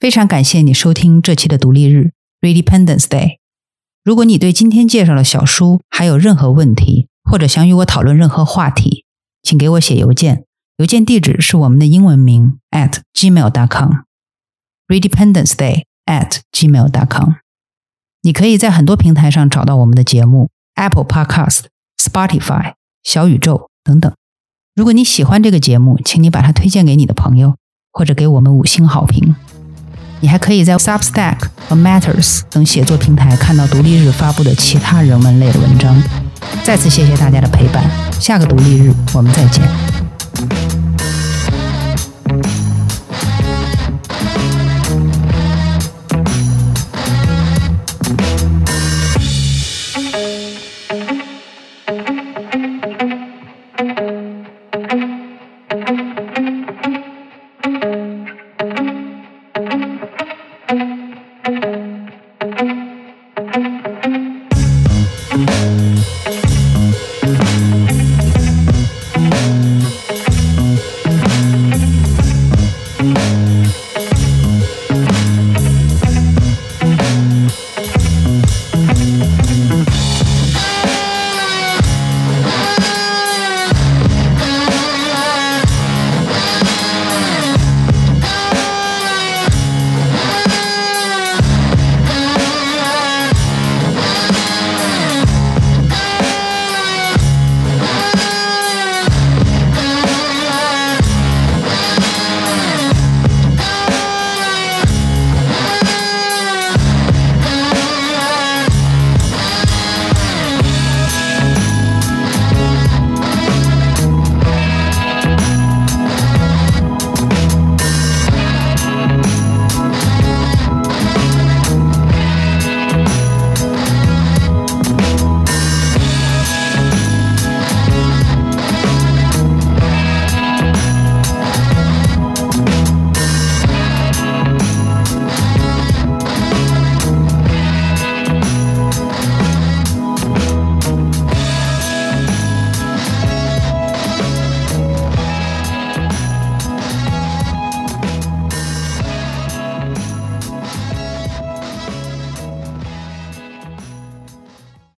非常感谢你收听这期的独立日 （Redependence Day）。如果你对今天介绍的小书还有任何问题，或者想与我讨论任何话题，请给我写邮件，邮件地址是我们的英文名 at gmail.com，Redependence Day at gmail.com。你可以在很多平台上找到我们的节目：Apple Podcast、Spotify、小宇宙等等。如果你喜欢这个节目，请你把它推荐给你的朋友，或者给我们五星好评。你还可以在 Substack 和 Matters 等写作平台看到独立日发布的其他人文类的文章。再次谢谢大家的陪伴，下个独立日我们再见。Thank you.